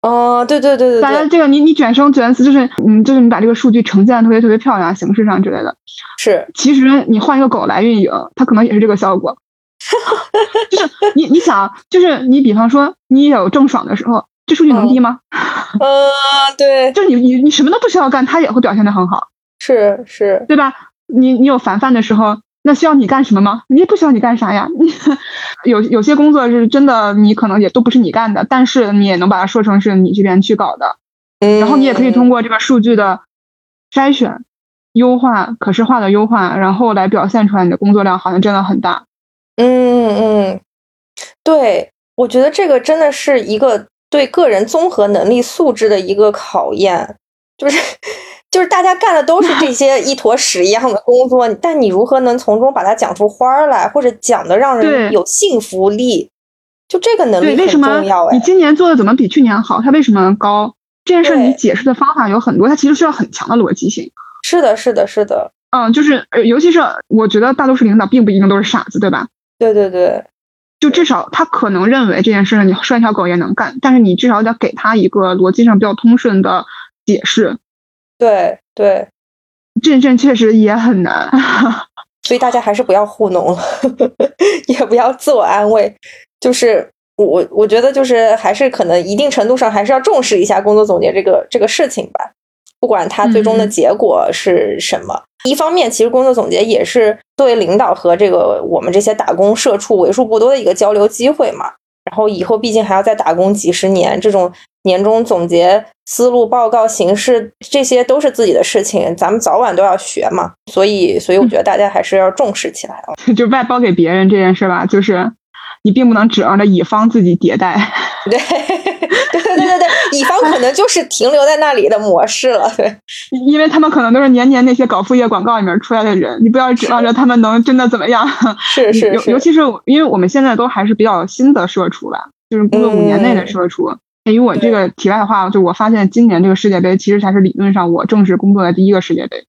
哦，对对对对，大家这个你你卷生卷死，就是嗯，就是你把这个数据呈现的特别特别漂亮，形式上之类的。是，其实你换一个狗来运营，它可能也是这个效果。就是你你想，就是你比方说你有郑爽的时候。这数据能低吗？呃，对，就是你你你什么都不需要干，他也会表现的很好，是是，对吧？你你有凡凡的时候，那需要你干什么吗？你也不需要你干啥呀。你 有有些工作是真的，你可能也都不是你干的，但是你也能把它说成是你这边去搞的。嗯，然后你也可以通过这个数据的筛选、优化、可视化的优化，然后来表现出来你的工作量好像真的很大。嗯嗯，对，我觉得这个真的是一个。对个人综合能力素质的一个考验，就是 就是大家干的都是这 些一坨屎一样的工作，但你如何能从中把它讲出花儿来，或者讲的让人有信服力？就这个能力很重要。你今年做的怎么比去年好？它为什么高？这件事你解释的方法有很多，它其实需要很强的逻辑性。是的，是的，是的。嗯，就是尤其是我觉得大多数领导并不一定都是傻子，对吧？对对对。就至少他可能认为这件事你拴条狗也能干，但是你至少得给他一个逻辑上比较通顺的解释。对对，这这确实也很难，所以大家还是不要糊弄了，也不要自我安慰。就是我我觉得就是还是可能一定程度上还是要重视一下工作总结这个这个事情吧，不管它最终的结果是什么。一方面，其实工作总结也是作为领导和这个我们这些打工社畜为数不多的一个交流机会嘛。然后以后毕竟还要再打工几十年，这种年终总结思路、报告形式，这些都是自己的事情，咱们早晚都要学嘛。所以，所以我觉得大家还是要重视起来啊。就外包给别人这件事吧，就是你并不能指望着乙方自己迭代。对。对对对对，乙方可能就是停留在那里的模式了，对，因为他们可能都是年年那些搞副业广告里面出来的人，你不要指望着他们能真的怎么样。是是，尤尤其是因为我们现在都还是比较新的社畜吧，就是工作五年内的社畜。因为我这个题外话，就我发现今年这个世界杯其实才是理论上我正式工作的第一个世界杯。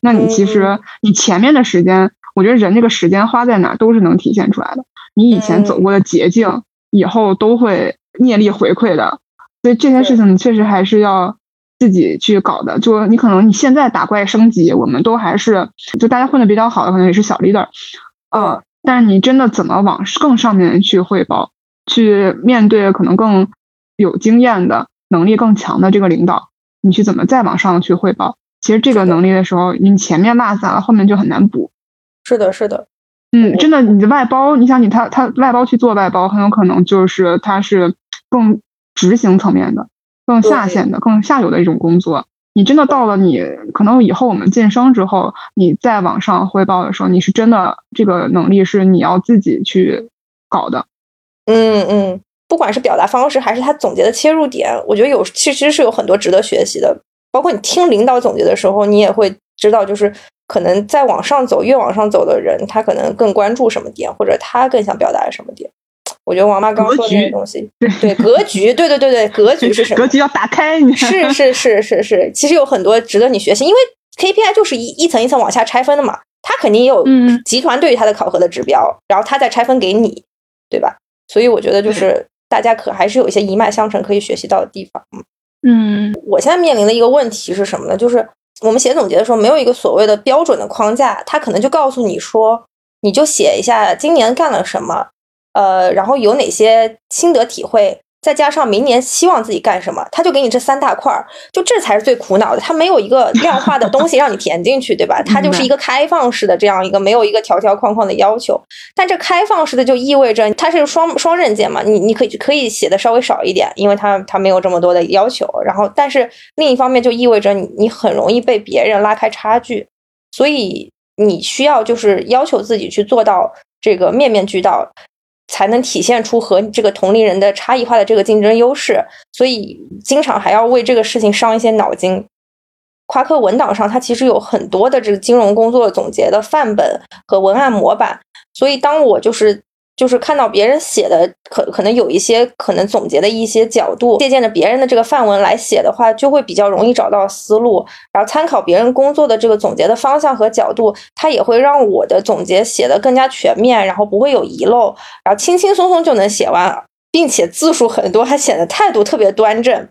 那你其实你前面的时间，我觉得人这个时间花在哪都是能体现出来的。你以前走过的捷径，以后都会业力回馈的。所以这件事情你确实还是要自己去搞的。就你可能你现在打怪升级，我们都还是就大家混的比较好的，可能也是小 leader，呃。但是你真的怎么往更上面去汇报，去面对可能更有经验的、能力更强的这个领导，你去怎么再往上去汇报？其实这个能力的时候，你前面落下了，后面就很难补。是的，是的，嗯，真的，你的外包，你想你他他外包去做外包，很有可能就是他是更执行层面的、更下线的、更下游的一种工作。你真的到了你可能以后我们晋升之后，你再往上汇报的时候，你是真的这个能力是你要自己去搞的。嗯嗯，不管是表达方式还是他总结的切入点，我觉得有其实是有很多值得学习的。包括你听领导总结的时候，你也会知道，就是可能再往上走，越往上走的人，他可能更关注什么点，或者他更想表达什么点。我觉得王妈刚说的这些东西，对格局，对对对对，格局是什么？格局要打开，你是是是是是，其实有很多值得你学习，因为 KPI 就是一一层一层往下拆分的嘛，它肯定也有嗯集团对于它的考核的指标，然后它再拆分给你，对吧？所以我觉得就是大家可还是有一些一脉相承可以学习到的地方。嗯，嗯我现在面临的一个问题是什么呢？就是我们写总结的时候没有一个所谓的标准的框架，它可能就告诉你说，你就写一下今年干了什么，呃，然后有哪些心得体会，再加上明年希望自己干什么，他就给你这三大块儿，就这才是最苦恼的。他没有一个量化的东西让你填进去，对吧？它就是一个开放式的这样一个没有一个条条框框的要求。但这开放式的就意味着它是双双刃剑嘛，你你可以可以写的稍微少一点，因为它它没有这么多的要求。然后，但是另一方面就意味着你你很容易被别人拉开差距，所以你需要就是要求自己去做到这个面面俱到。才能体现出和这个同龄人的差异化的这个竞争优势，所以经常还要为这个事情伤一些脑筋。夸克文档上它其实有很多的这个金融工作总结的范本和文案模板，所以当我就是就是看到别人写的可可能有一些可能总结的一些角度，借鉴着别人的这个范文来写的话，就会比较容易找到思路，然后参考别人工作的这个总结的方向和角度，它也会让我的总结写得更加全面，然后不会有遗漏，然后轻轻松松就能写完，并且字数很多，还显得态度特别端正。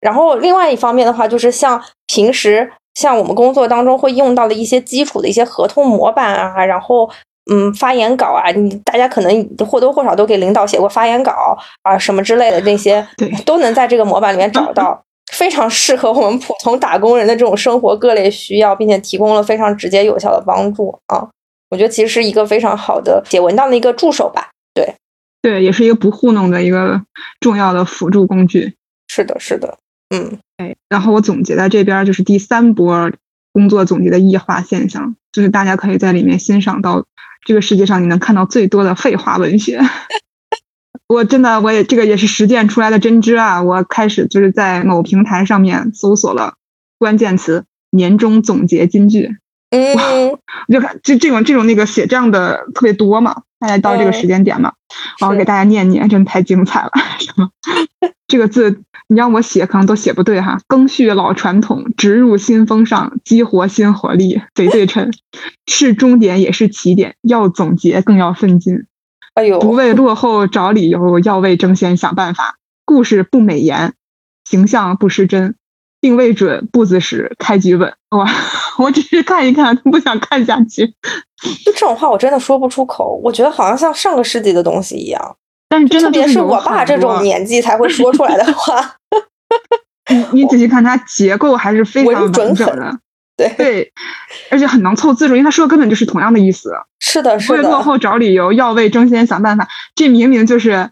然后另外一方面的话，就是像平时像我们工作当中会用到的一些基础的一些合同模板啊，然后嗯发言稿啊，你大家可能或多或少都给领导写过发言稿啊什么之类的那些对，都能在这个模板里面找到，非常适合我们普通打工人的这种生活各类需要，并且提供了非常直接有效的帮助啊。我觉得其实是一个非常好的写文档的一个助手吧。对，对也是一个不糊弄的一个重要的辅助工具。是的，是的，嗯哎，然后我总结在这边儿就是第三波工作总结的异化现象，就是大家可以在里面欣赏到这个世界上你能看到最多的废话文学。我真的我也这个也是实践出来的真知啊！我开始就是在某平台上面搜索了关键词“年终总结金句嗯，”，我就看这这种这种那个写这样的特别多嘛，大家到这个时间点嘛，然后给大家念念，真的太精彩了。什么这个字你让我写，可能都写不对哈。更续老传统，植入新风尚，激活新活力，贼对称，是终点也是起点，要总结更要奋进。哎呦，不为落后找理由，要为争先想办法。故事不美言，形象不失真，定位准，步子实，开局稳。哇，我只是看一看，不想看下去。就这种话我真的说不出口，我觉得好像像上个世纪的东西一样，但是真的特别是我爸这种年纪才会说出来的 话。你你仔细看，它结构还是非常完整的。对，对，而且很能凑字数，因为他说的根本就是同样的意思。是的，不是的，为落后找理由，要为争先想办法。这明明就是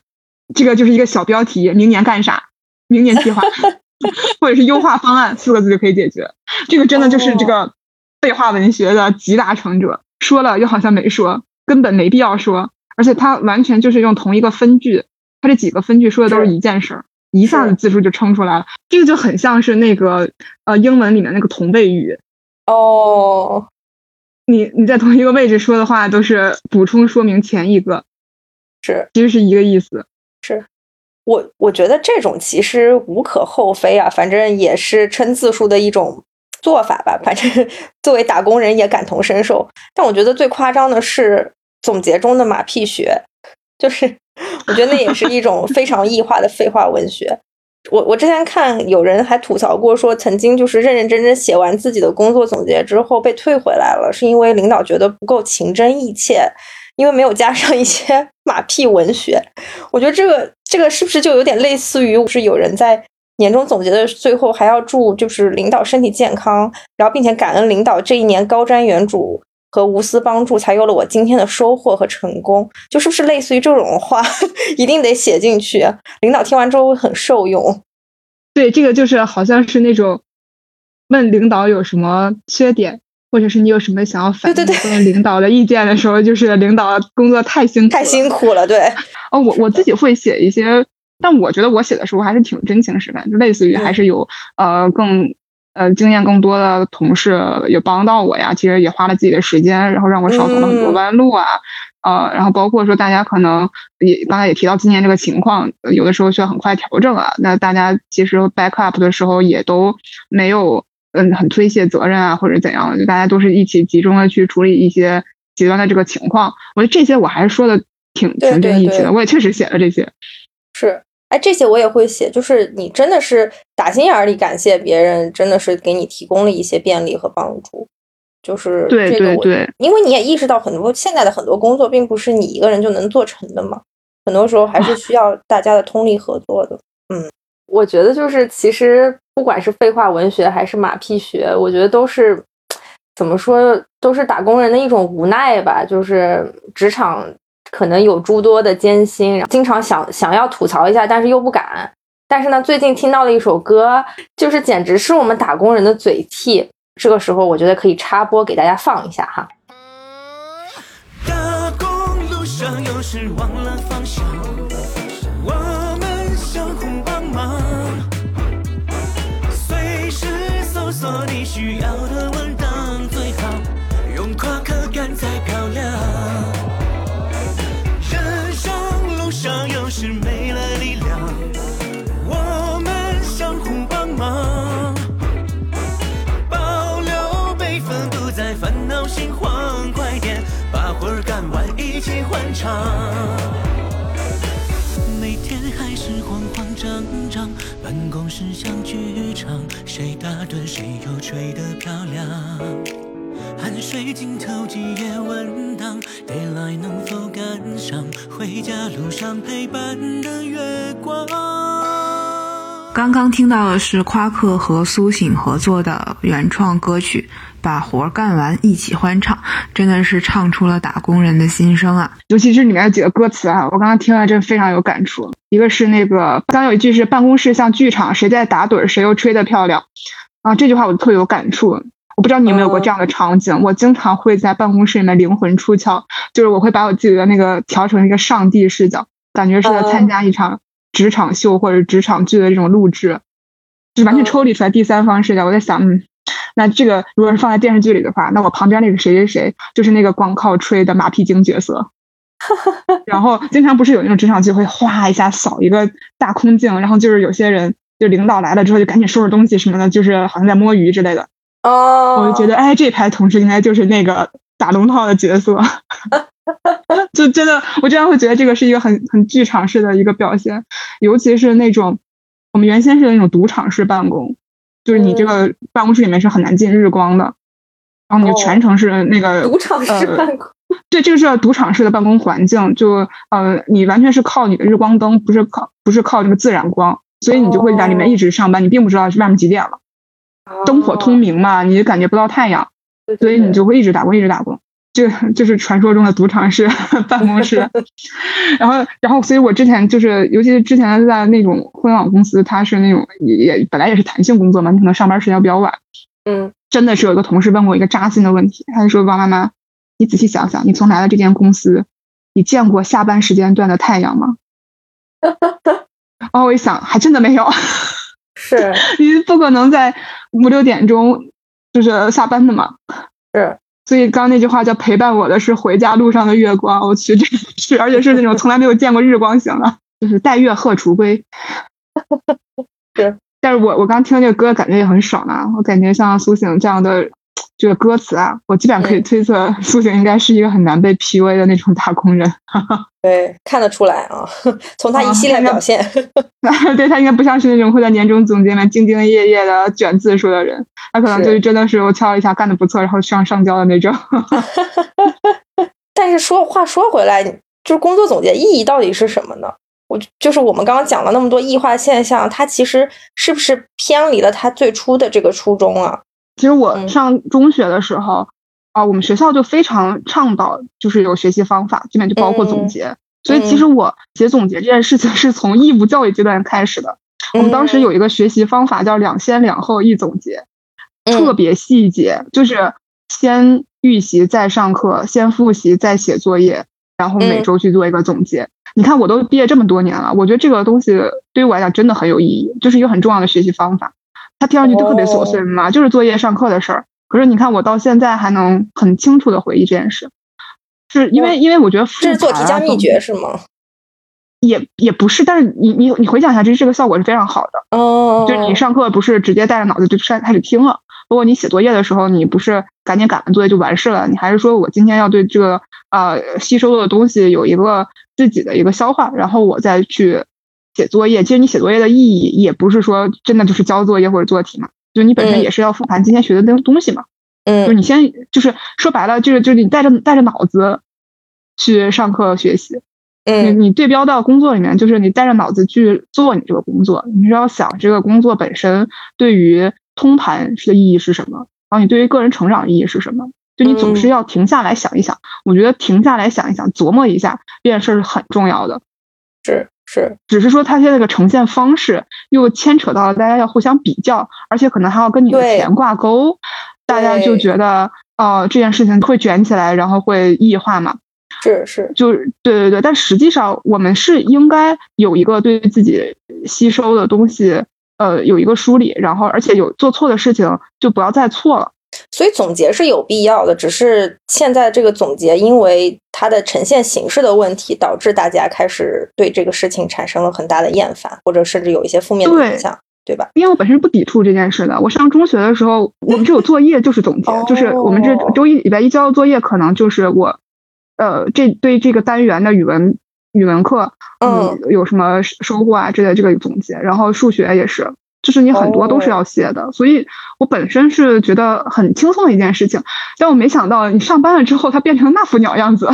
这个就是一个小标题，明年干啥？明年计划 或者是优化方案，四个字就可以解决。这个真的就是这个废话文学的集大成者，说了又好像没说，根本没必要说，而且它完全就是用同一个分句，它这几个分句说的都是是一件事儿。一下子字数就撑出来了，这个就很像是那个呃英文里面那个同位语，哦，你你在同一个位置说的话都是补充说明前一个，是其实是一个意思。是我我觉得这种其实无可厚非啊，反正也是称字数的一种做法吧。反正 作为打工人也感同身受。但我觉得最夸张的是总结中的马屁学，就是 我觉得那也是一种非常异化的废话文学。我我之前看有人还吐槽过，说曾经就是认认真真写完自己的工作总结之后被退回来了，是因为领导觉得不够情真意切，因为没有加上一些马屁文学。我觉得这个这个是不是就有点类似于是有人在年终总结的最后还要祝就是领导身体健康，然后并且感恩领导这一年高瞻远瞩和无私帮助，才有了我今天的收获和成功。就是不是类似于这种话，一定得写进去，领导听完之后会很受用。对，这个就是好像是那种问领导有什么缺点，或者是你有什么想要反映问领导的意见的时候，就是领导工作太辛苦太辛苦了。对，哦，我我自己会写一些。但我觉得我写的时候还是挺真情实感，就类似于还是有呃更呃经验更多的同事也帮到我呀，其实也花了自己的时间，然后让我少走了很多弯路啊，呃，然后包括说大家可能也刚才也提到今年这个情况，有的时候需要很快调整啊，那大家其实 back up 的时候也都没有嗯很推卸责任啊或者怎样，就大家都是一起集中的去处理一些极端的这个情况，我觉得这些我还是说的挺挺真意气的，我也确实写了这些。是，哎，这些我也会写，就是你真的是打心眼里感谢别人，真的是给你提供了一些便利和帮助，就是对对对，因为你也意识到很多现在的很多工作并不是你一个人就能做成的嘛，很多时候还是需要大家的通力合作的。嗯，我觉得就是其实不管是废话文学还是马屁学，我觉得都是怎么说，都是打工人的一种无奈吧，就是职场。可能有诸多的艰辛，经常想想要吐槽一下，但是又不敢。但是呢，最近听到了一首歌，就是简直是我们打工人的嘴替。这个时候，我觉得可以插播给大家放一下哈。打工路上有时忘了方向，我们相互帮忙，随时搜索你需要唱。每天还是慌慌张张，办公室像剧场，谁打盹谁又睡得漂亮。汗水浸透几页文档 d a y l i g h t 能否赶上回家路上陪伴的月光？刚刚听到的是夸克和苏醒合作的原创歌曲，把活干完一起欢唱，真的是唱出了打工人的心声啊！尤其是里面几个歌词啊，我刚刚听了真非常有感触。一个是那个刚有一句是办公室像剧场，谁在打盹谁又吹得漂亮啊，这句话我特别有感触。我不知道你有没有过这样的场景，我经常会在办公室里面灵魂出窍，就是我会把我自己的那个调成一个上帝视角，感觉是在参加一场职场秀或者职场剧的这种录制，就是完全抽离出来第三方视角。我在想，嗯，那这个如果是放在电视剧里的话，那我旁边那个谁谁谁就是那个光靠吹的马屁精角色，然后经常不是有那种职场聚会哗一下扫一个大空镜，然后就是有些人就领导来了之后就赶紧收拾东西什么的，就是好像在摸鱼之类的。哦，我就觉得，哎，这排同事应该就是那个打龙套的角色，就真的，我这样会觉得这个是一个很很剧场式的一个表现，尤其是那种我们原先是那种赌场式办公，就是你这个办公室里面是很难进日光的，然后你就全程是那个赌场式办公，对，这个是赌场式的办公环境，就呃，你完全是靠你的日光灯，不是靠不是靠这个自然光，所以你就会在里面一直上班，你并不知道外面几点了。灯火通明嘛，你感觉不到太阳，所以你就会一直打工，一直打工，就就是传说中的赌场式办公室。然后，然后，所以我之前就是，尤其是之前在那种互联网公司，它是那种也本来也是弹性工作嘛，你可能上班时间比较晚。嗯，真的是有一个同事问过一个扎心的问题，他就说：“王妈妈，你仔细想想，你从来了这间公司，你见过下班时间段的太阳吗？”然 后我一想，还真的没有。是 你不可能在五六点钟就是下班的嘛？是，所以刚那句话叫陪伴我的是回家路上的月光。我去，这是而且是那种从来没有见过日光型的，就是待月荷锄归。是，但是我我刚听这个歌，感觉也很爽啊！我感觉像苏醒这样的。这个歌词啊，我基本上可以推测，苏醒应该是一个很难被 PUA 的那种打工人。对，看得出来啊，从他一系列表现，对他应该不像是那种会在年终总结里面兢兢业业的卷字数的人，他可能就是真的是我敲了一下干的不错，然后上上交的那种。但是说话说回来，就是工作总结意义到底是什么呢？我就是我们刚刚讲了那么多异化现象，它其实是不是偏离了它最初的这个初衷啊？其实我上中学的时候啊，我们学校就非常倡导，就是有学习方法，基本就包括总结。所以其实我写总结这件事情是从义务教育阶段开始的。我们当时有一个学习方法叫“两先两后一总结”，特别细节，就是先预习再上课，先复习再写作业，然后每周去做一个总结。你看，我都毕业这么多年了，我觉得这个东西对于我来讲真的很有意义，就是一个很重要的学习方法。它听上去就特别琐碎嘛，就是作业、上课的事儿。可是你看，我到现在还能很清楚的回忆这件事，是因为因为我觉得这是做题家秘诀是吗？也也不是，但是你你你回想一下，这这个效果是非常好的。哦，就是你上课不是直接带着脑子就开开始听了，如果你写作业的时候，你不是赶紧赶完作业就完事了，你还是说我今天要对这个呃吸收的东西有一个自己的一个消化，然后我再去写作业。其实你写作业的意义也不是说真的就是交作业或者做题嘛，就你本身也是要复盘今天学的东东西嘛。嗯，就是你先就是说白了，就是就是你带着带着脑子去上课学习。你你对标到工作里面，就是你带着脑子去做你这个工作，你是要想这个工作本身对于通盘的意义是什么，然后你对于个人成长意义是什么，就你总是要停下来想一想。我觉得停下来想一想，琢磨一下这件事是很重要的。是是，只是说它现在个呈现方式又牵扯到了大家要互相比较，而且可能还要跟你的钱挂钩，大家就觉得哦这件事情会卷起来，然后会异化嘛。是是，就是对对对，但实际上我们是应该有一个对自己吸收的东西，呃，有一个梳理，然后而且有做错的事情就不要再错了。所以总结是有必要的，只是现在这个总结因为它的呈现形式的问题，导致大家开始对这个事情产生了很大的厌烦，或者甚至有一些负面的影响，对吧？因为我本身不抵触这件事的，我上中学的时候，我们只有作业就是总结，就是我们这周一礼拜一交的作业，可能就是我。呃，这对这个单元的语文语文课，嗯，有什么收获啊之类这个总结，然后数学也是，就是你很多都是要写的，所以我本身是觉得很轻松的一件事情，但我没想到你上班了之后，它变成那副鸟样子。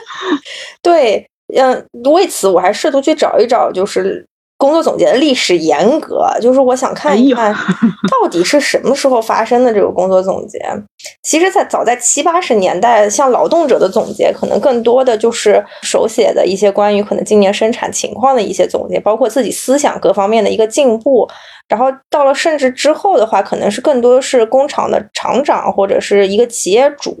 对，嗯，为此我还试图去找一找，就是。工作总结的历史严格，就是我想看一看到底是什么时候发生的这个工作总结。其实，在早在七八十年代，像劳动者的总结，可能更多的就是手写的一些关于可能今年生产情况的一些总结，包括自己思想各方面的一个进步。然后到了甚至之后的话，可能是更多的是工厂的厂长或者是一个企业主，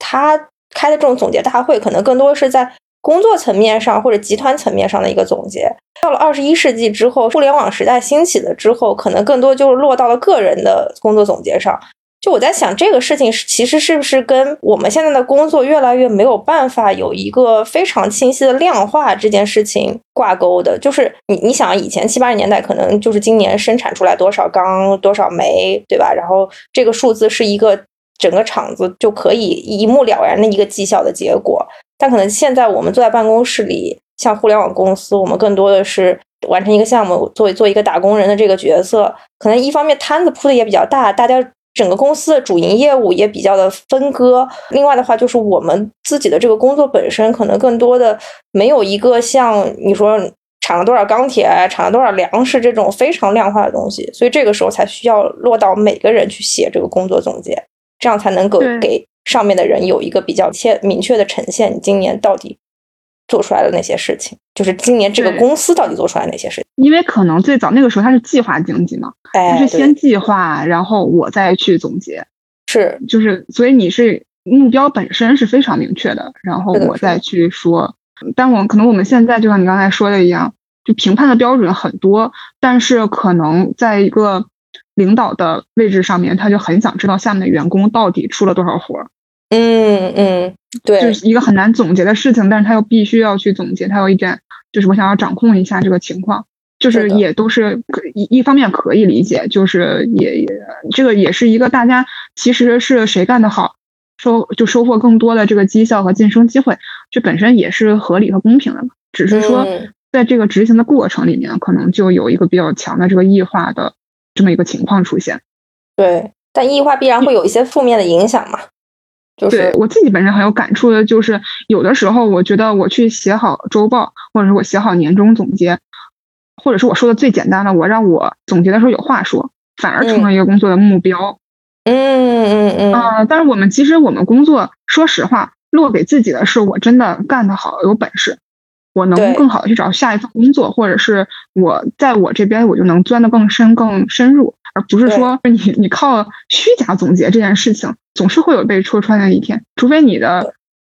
他开的这种总结大会，可能更多是在。工作层面上或者集团层面上的一个总结，到了二十一世纪之后，互联网时代兴起了之后，可能更多就是落到了个人的工作总结上。就我在想，这个事情其实是不是跟我们现在的工作越来越没有办法有一个非常清晰的量化这件事情挂钩的？就是你你想，以前七八十年代可能就是今年生产出来多少钢多少煤，对吧？然后这个数字是一个整个厂子就可以一目了然的一个绩效的结果。但可能现在我们坐在办公室里，像互联网公司，我们更多的是完成一个项目，做做一个打工人的这个角色。可能一方面摊子铺的也比较大，大家整个公司的主营业务也比较的分割。另外的话，就是我们自己的这个工作本身，可能更多的没有一个像你说产了多少钢铁，产了多少粮食这种非常量化的东西。所以这个时候才需要落到每个人去写这个工作总结，这样才能够给。上面的人有一个比较切明确的呈现，你今年到底做出来的那些事情，就是今年这个公司到底做出来哪些事情？因为可能最早那个时候它是计划经济嘛，它是先计划，然后我再去总结，是就是所以你是目标本身是非常明确的，然后我再去说。但我可能我们现在就像你刚才说的一样，就评判的标准很多，但是可能在一个领导的位置上面，他就很想知道下面的员工到底出了多少活儿。嗯嗯，对，就是一个很难总结的事情，但是他又必须要去总结。他有一点，就是我想要掌控一下这个情况，就是也都是一一方面可以理解，就是也也这个也是一个大家其实是谁干得好，收就收获更多的这个绩效和晋升机会，这本身也是合理和公平的嘛。只是说在这个执行的过程里面，可能就有一个比较强的这个异化的这么一个情况出现。对，但异化必然会有一些负面的影响嘛。就是我自己本身很有感触的，就是有的时候我觉得我去写好周报，或者是我写好年终总结，或者是我说的最简单的，我让我总结的时候有话说，反而成了一个工作的目标。嗯嗯嗯啊，但是我们其实我们工作，说实话，落给自己的是我真的干得好，有本事，我能更好的去找下一份工作，或者是我在我这边我就能钻得更深、更深入，而不是说你你靠虚假总结这件事情，总是会有被戳穿的一天，除非你的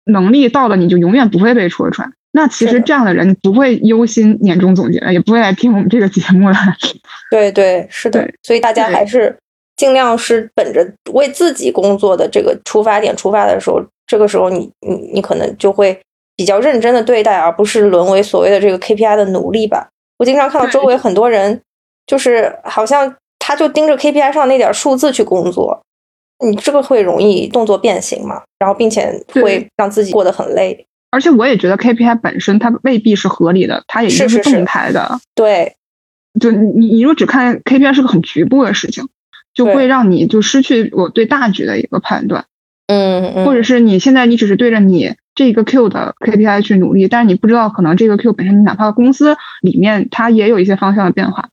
能力到了，你就永远不会被戳穿。那其实这样的人不会忧心年终总结了，也不会来听我们这个节目了。对对，是的，所以大家还是。尽量是本着为自己工作的这个出发点出发的时候，这个时候你你你可能就会比较认真的对待，而不是沦为所谓的这个 KPI 的奴隶吧。我经常看到周围很多人，就是好像他就盯着 KPI 上那点数字去工作，你这个会容易动作变形嘛，然后并且会让自己过得很累。而且我也觉得 KPI 本身它未必是合理的，它也是动态的。对，就你你如果只看 KPI 是个很局部的事情。就会让你就失去我对大局的一个判断，嗯，或者是你现在你只是对着你这个 Q 的 KPI 去努力，但是你不知道可能这个 Q 本身，你哪怕公司里面它也有一些方向的变化。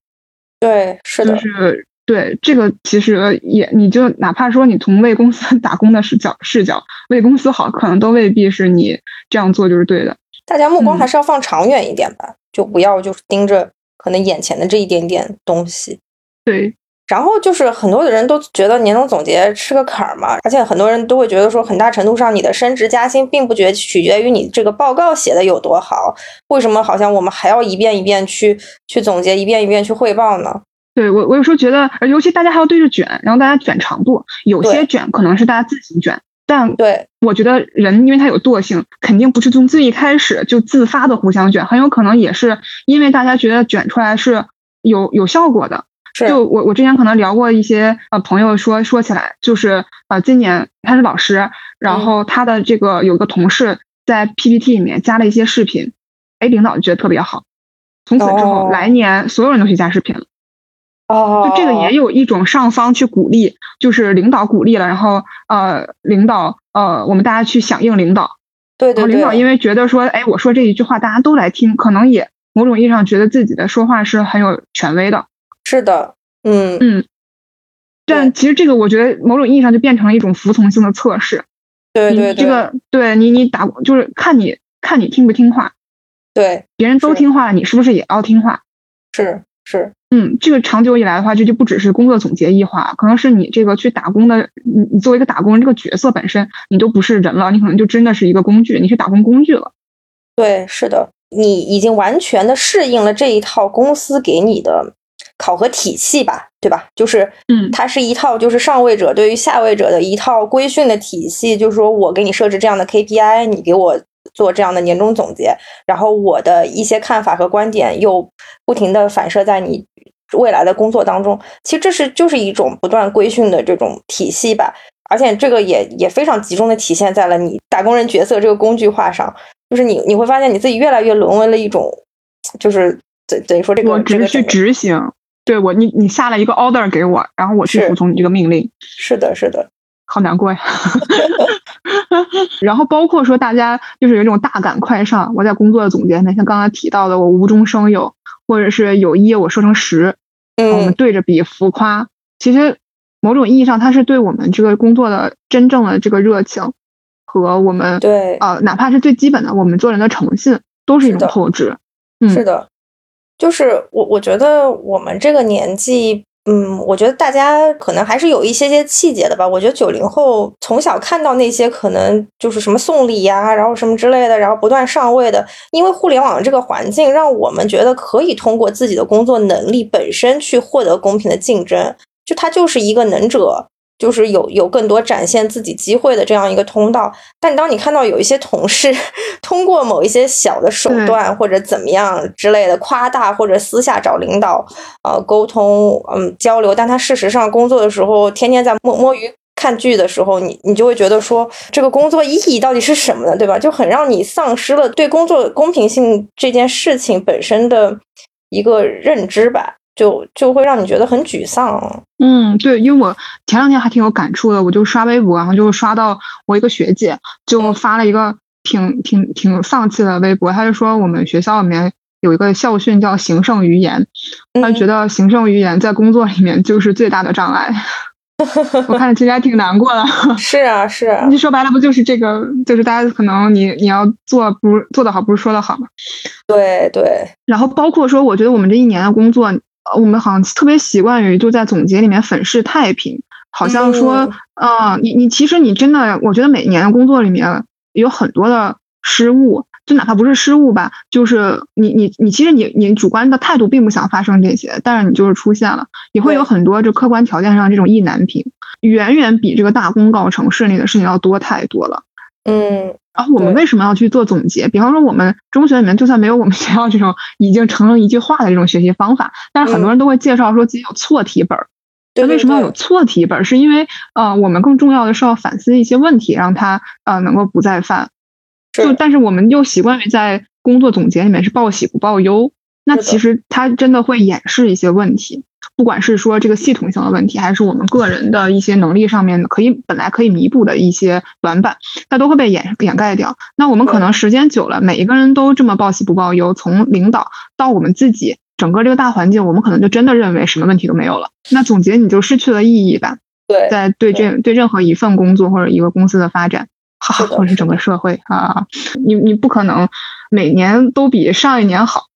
对，是的，就是对这个其实也你就哪怕说你从为公司 打工的视角视角为公司好，可能都未必是你这样做就是对的。大家目光还是要放长远一点吧，就不要就是盯着可能眼前的这一点点东西。对。然后就是很多的人都觉得年终总结是个坎儿嘛，而且很多人都会觉得说，很大程度上你的升职加薪并不决取决于你这个报告写的有多好。为什么好像我们还要一遍一遍去去总结，一遍一遍去汇报呢？对我，我有时候觉得，尤其大家还要对着卷，然后大家卷长度，有些卷可能是大家自行卷，但对我觉得人因为他有惰性，肯定不是从最一开始就自发的互相卷，很有可能也是因为大家觉得卷出来是有有效果的。就我我之前可能聊过一些呃朋友说说起来就是呃今年他是老师，然后他的这个有个同事在 PPT 里面加了一些视频，哎领导就觉得特别好，从此之后来年所有人都去加视频了。哦，就这个也有一种上方去鼓励，就是领导鼓励了，然后呃领导呃我们大家去响应领导。对对对。领导因为觉得说哎我说这一句话大家都来听，可能也某种意义上觉得自己的说话是很有权威的。是的，嗯嗯，但其实这个我觉得某种意义上就变成了一种服从性的测试。对对，这个对你你打就是看你看你听不听话。对，别人都听话了，你是不是也要听话？是是，嗯，这个长久以来的话，这就不只是工作总结异化，可能是你这个去打工的，你你作为一个打工人这个角色本身，你都不是人了，你可能就真的是一个工具，你去打工工具了。对，是的，你已经完全的适应了这一套公司给你的。考核体系吧，对吧？就是，嗯，它是一套就是上位者对于下位者的一套规训的体系。就是说我给你设置这样的 KPI，你给我做这样的年终总结，然后我的一些看法和观点又不停的反射在你未来的工作当中。其实这是就是一种不断规训的这种体系吧。而且这个也也非常集中的体现在了你打工人角色这个工具化上。就是你你会发现你自己越来越沦为了一种，就是等等于说这个我只是去执行。对我，你你下了一个 order 给我，然后我去服从你这个命令。是的，是的，好难过呀。然后包括说大家就是有一种大赶快上，我在工作的总结里面，像刚才提到的，我无中生有，或者是有一我说成十，我们对着比浮夸。其实某种意义上，它是对我们这个工作的真正的这个热情和我们对呃，哪怕是最基本的我们做人的诚信，都是一种透支。嗯，是的。就是我，我觉得我们这个年纪，嗯，我觉得大家可能还是有一些些气节的吧。我觉得九零后从小看到那些可能就是什么送礼呀，然后什么之类的，然后不断上位的，因为互联网这个环境，让我们觉得可以通过自己的工作能力本身去获得公平的竞争，就它就是一个能者。就是有有更多展现自己机会的这样一个通道，但当你看到有一些同事 通过某一些小的手段或者怎么样之类的夸大或者私下找领导呃沟通嗯交流，但他事实上工作的时候天天在摸摸鱼看剧的时候，你你就会觉得说这个工作意义到底是什么呢？对吧？就很让你丧失了对工作公平性这件事情本身的一个认知吧。就就会让你觉得很沮丧。嗯，对，因为我前两天还挺有感触的，我就刷微博，然后就刷到我一个学姐就发了一个挺挺挺丧气的微博，她就说我们学校里面有一个校训叫“行胜于言”，她觉得行胜于言在工作里面就是最大的障碍。我看着其实还挺难过的。是啊，是啊，你说白了不就是这个？就是大家可能你你要做不做得好，不是说的好吗？对对。然后包括说，我觉得我们这一年的工作，我们好像特别习惯于就在总结里面粉饰太平，好像说，啊，你你其实你真的，我觉得每年的工作里面有很多的失误。就哪怕不是失误吧，就是你你你，其实你你主观的态度并不想发生这些，但是你就是出现了，你会有很多就客观条件上这种意难平，远远比这个大功告成顺利的事情要多太多了。嗯，然后我们为什么要去做总结？比方说，我们中学里面就算没有我们学校这种已经成了一句话的这种学习方法，但是很多人都会介绍说自己有错题本儿。对为什么要有错题本儿？是因为呃，我们更重要的是要反思一些问题，让它呃能够不再犯。就但是我们又习惯于在工作总结里面是报喜不报忧，那其实它真的会掩饰一些问题，不管是说这个系统性的问题，还是我们个人的一些能力上面可以本来可以弥补的一些短板，它都会被掩掩盖掉。那我们可能时间久了，每一个人都这么报喜不报忧，从领导到我们自己，整个这个大环境，我们可能就真的认为什么问题都没有了。那总结你就失去了意义吧？对，在对这对任何一份工作或者一个公司的发展。或者整个社会啊，你你不可能每年都比上一年好，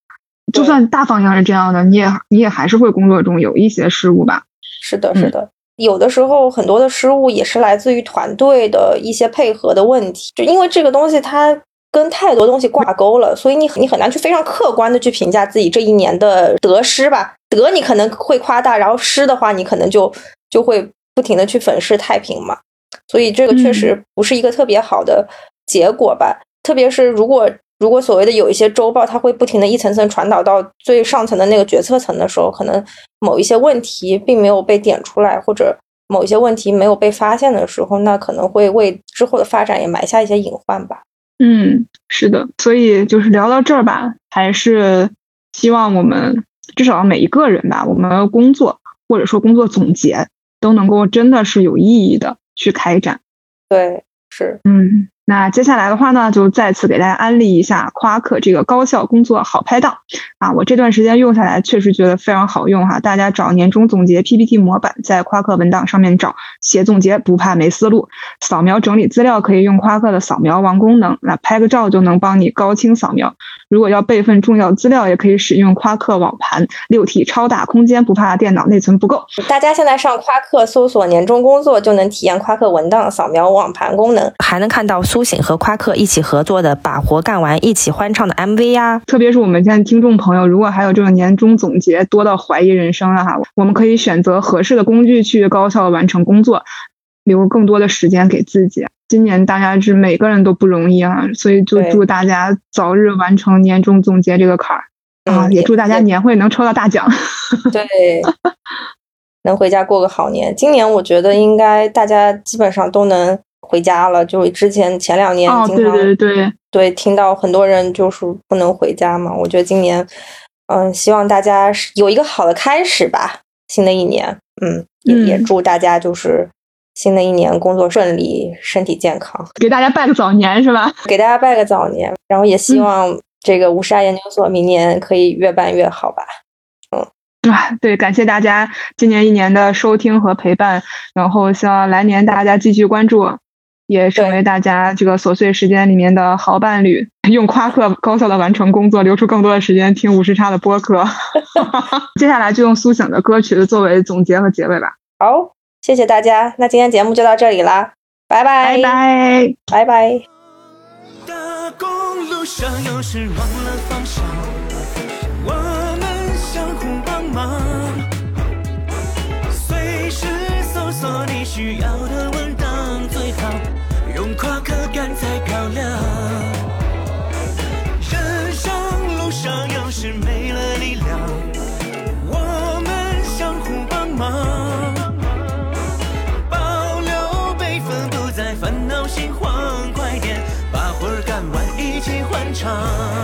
就算大方向是这样的，你也你也还是会工作中有一些失误吧？是的，是的，有的时候很多的失误也是来自于团队的一些配合的问题，就因为这个东西它跟太多东西挂钩了，所以你你很难去非常客观的去评价自己这一年的得失吧？得你可能会夸大，然后失的话你可能就就会不停的去粉饰太平嘛。所以这个确实不是一个特别好的结果吧？特别是如果如果所谓的有一些周报，它会不停的一层层传导到最上层的那个决策层的时候，可能某一些问题并没有被点出来，或者某一些问题没有被发现的时候，那可能会为之后的发展也埋下一些隐患吧。嗯，是的。所以就是聊到这儿吧，还是希望我们至少每一个人吧，我们工作或者说工作总结都能够真的是有意义的。去开展，对，是，嗯。那接下来的话呢，就再次给大家安利一下夸克这个高效工作好拍档啊！我这段时间用下来，确实觉得非常好用哈。大家找年终总结 PPT 模板，在夸克文档上面找，写总结不怕没思路。扫描整理资料可以用夸克的扫描王功能，那拍个照就能帮你高清扫描。如果要备份重要资料，也可以使用夸克网盘，六 T 超大空间，不怕电脑内存不够。大家现在上夸克搜索年终工作，就能体验夸克文档扫描网盘功能，还能看到。苏醒和夸克一起合作的《把活干完，一起欢唱》的 MV 呀，特别是我们现在听众朋友，如果还有这个年终总结多到怀疑人生了哈，我们可以选择合适的工具去高效的完成工作，留更多的时间给自己。今年大家是每个人都不容易啊，所以就祝大家早日完成年终总结这个坎儿啊，也祝大家年会能抽到大奖，对，能回家过个好年。今年我觉得应该大家基本上都能。回家了，就之前前两年经常对对对对听到很多人就是不能回家嘛。我觉得今年，嗯，希望大家有一个好的开始吧。新的一年，嗯，也也祝大家就是新的一年工作顺利，身体健康。给大家拜个早年是吧？给大家拜个早年，然后也希望这个乌沙研究所明年可以越办越好吧。嗯，啊，对，感谢大家今年一年的收听和陪伴，然后希望来年大家继续关注。也成为大家这个琐碎时间里面的好伴侣，用夸克高效的完成工作，留出更多的时间听五十差的播客。接下来就用苏醒的歌曲作为总结和结尾吧。好，谢谢大家，那今天节目就到这里啦，拜拜，拜拜，拜拜。用是没了力量，我们相互帮忙，保留备份，不再烦恼心慌。快点把活儿干完，一起欢唱。把活儿干完，一起欢唱。